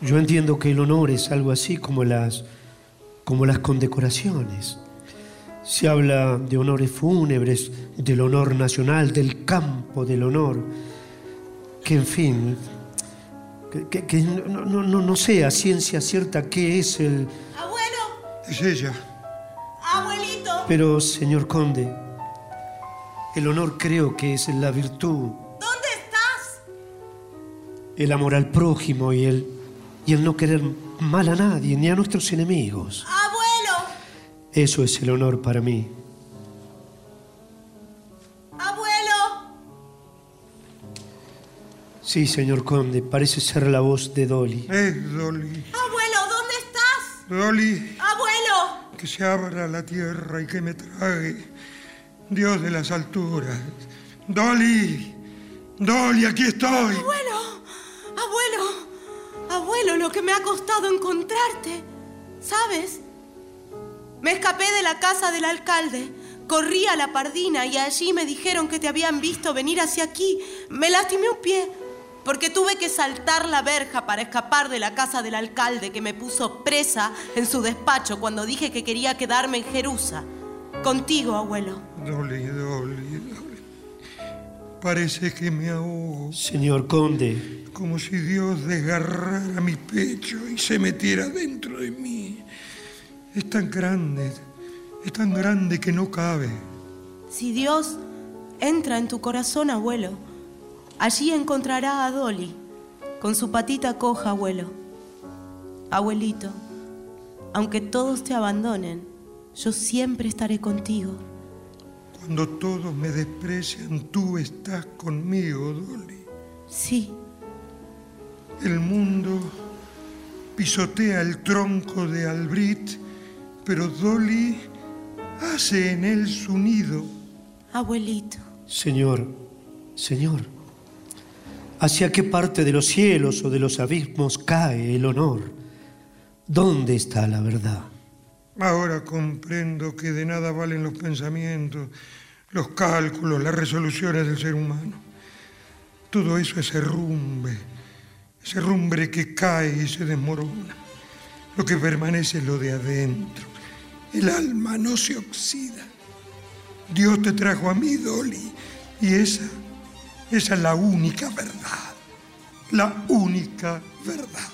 yo entiendo que el honor es algo así como las como las condecoraciones. Se habla de honores fúnebres, del honor nacional, del campo del honor, que en fin, que, que- que no, no- no- no sé a ciencia cierta qué es el... Abuelo, Es ella. abuelito. Pero, señor conde, el honor creo que es la virtud ¿Dónde estás? el amor al prójimo y el, y el no querer mal a nadie, ni a nuestros enemigos. Abuelo, Eso es el honor para mí. abuelo. Sí, señor conde, parece ser la voz de Dolly. Es Dolly. Abuelo, ¿dónde estás? Dolly, Abuelo. que se abra la tierra y que me trague. Dios de las alturas. Dolly, Dolly, aquí estoy. Abuelo, abuelo, abuelo, lo que me ha costado encontrarte. ¿Sabes? Me escapé de la casa del alcalde. Corrí a la pardina y allí me dijeron que te habían visto venir hacia aquí. Me lastimé un pie porque tuve que saltar la verja para escapar de la casa del alcalde que me puso presa en su despacho cuando dije que quería quedarme en Jerusa. Contigo, abuelo. Dolly, Dolly, Dolly. Parece que me ahogo. Señor conde, Como si Dios desgarrara mi pecho y se metiera dentro de mí. Es tan grande, es tan grande que no cabe. Si Dios entra en tu corazón, abuelo, allí encontrará a Dolly, con su patita coja, abuelo. Abuelito, aunque todos te abandonen, yo siempre estaré contigo. Cuando todos me desprecian, tú estás conmigo, Dolly. Sí, El mundo pisotea el tronco de Albrit, pero Dolly hace en él su nido. Abuelito. Señor, Señor, ¿hacia qué parte de los cielos o de los abismos cae el honor? ¿Dónde está la verdad? Ahora comprendo que de nada valen los pensamientos, los cálculos, las resoluciones del ser humano. Todo eso es herrumbe, ese rumbre que cae y se desmorona. Lo que permanece es lo de adentro. El alma no se oxida. Dios te trajo a mí, Dolly, y esa, esa es la única verdad. La única verdad.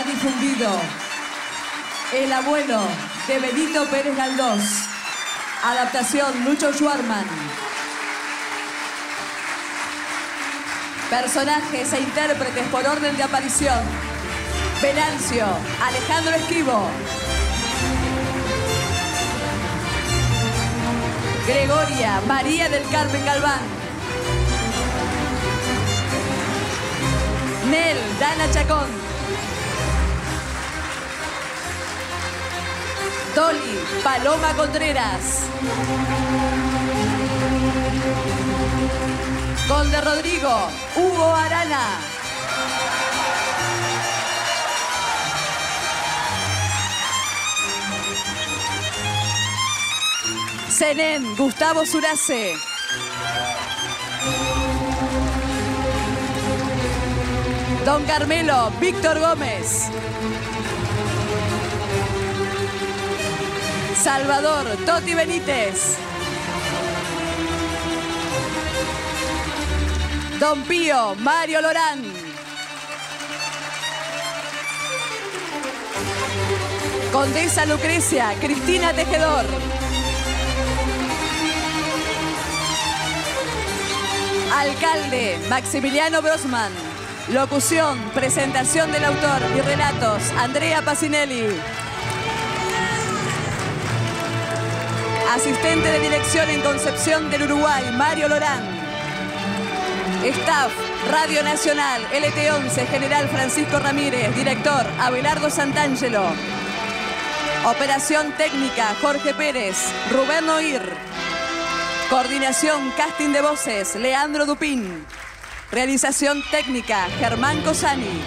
Ha difundido El abuelo de Benito Pérez Galdós. Adaptación Lucho Schwarman. Personajes e intérpretes por orden de aparición. Venancio, Alejandro Esquivo. Gregoria, María del Carmen Galván. Nel, Dana Chacón. Dolly, Paloma Contreras. Conde Rodrigo, Hugo Arana. Zenén, Gustavo Surace. Don Carmelo, Víctor Gómez. Salvador Toti Benítez. Don Pío Mario Lorán. Condesa Lucrecia Cristina Tejedor. Alcalde Maximiliano Brosman. Locución, presentación del autor y relatos Andrea Pacinelli. Asistente de dirección en Concepción del Uruguay, Mario Lorán. Staff, Radio Nacional, LT11, General Francisco Ramírez. Director, Abelardo Santangelo. Operación técnica, Jorge Pérez, Rubén Oir. Coordinación, casting de voces, Leandro Dupín. Realización técnica, Germán Cosani.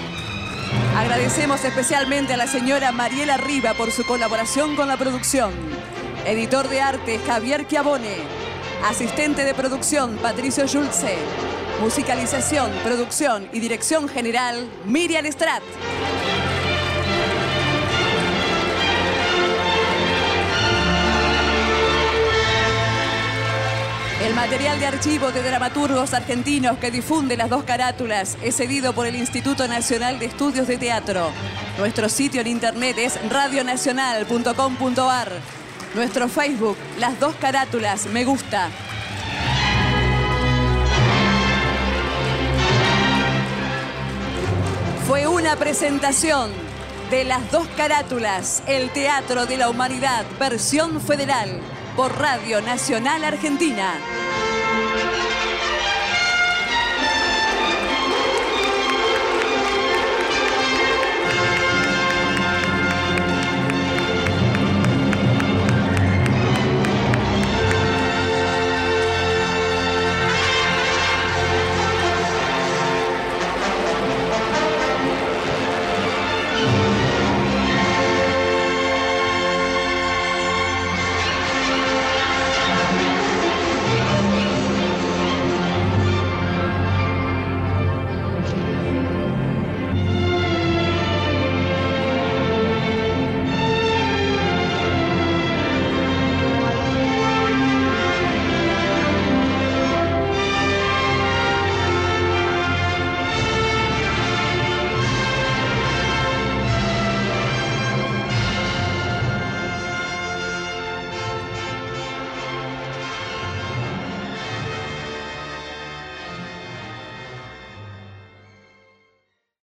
Agradecemos especialmente a la señora Mariela Riva por su colaboración con la producción. Editor de arte, Javier Chiavone. Asistente de producción, Patricio Schulze. Musicalización, producción y dirección general, Miriam Strat. El material de archivo de dramaturgos argentinos que difunde las dos carátulas es cedido por el Instituto Nacional de Estudios de Teatro. Nuestro sitio en internet es radionacional.com.ar. Nuestro Facebook, las dos carátulas, me gusta. Fue una presentación de las dos carátulas, el Teatro de la Humanidad, versión federal, por Radio Nacional Argentina.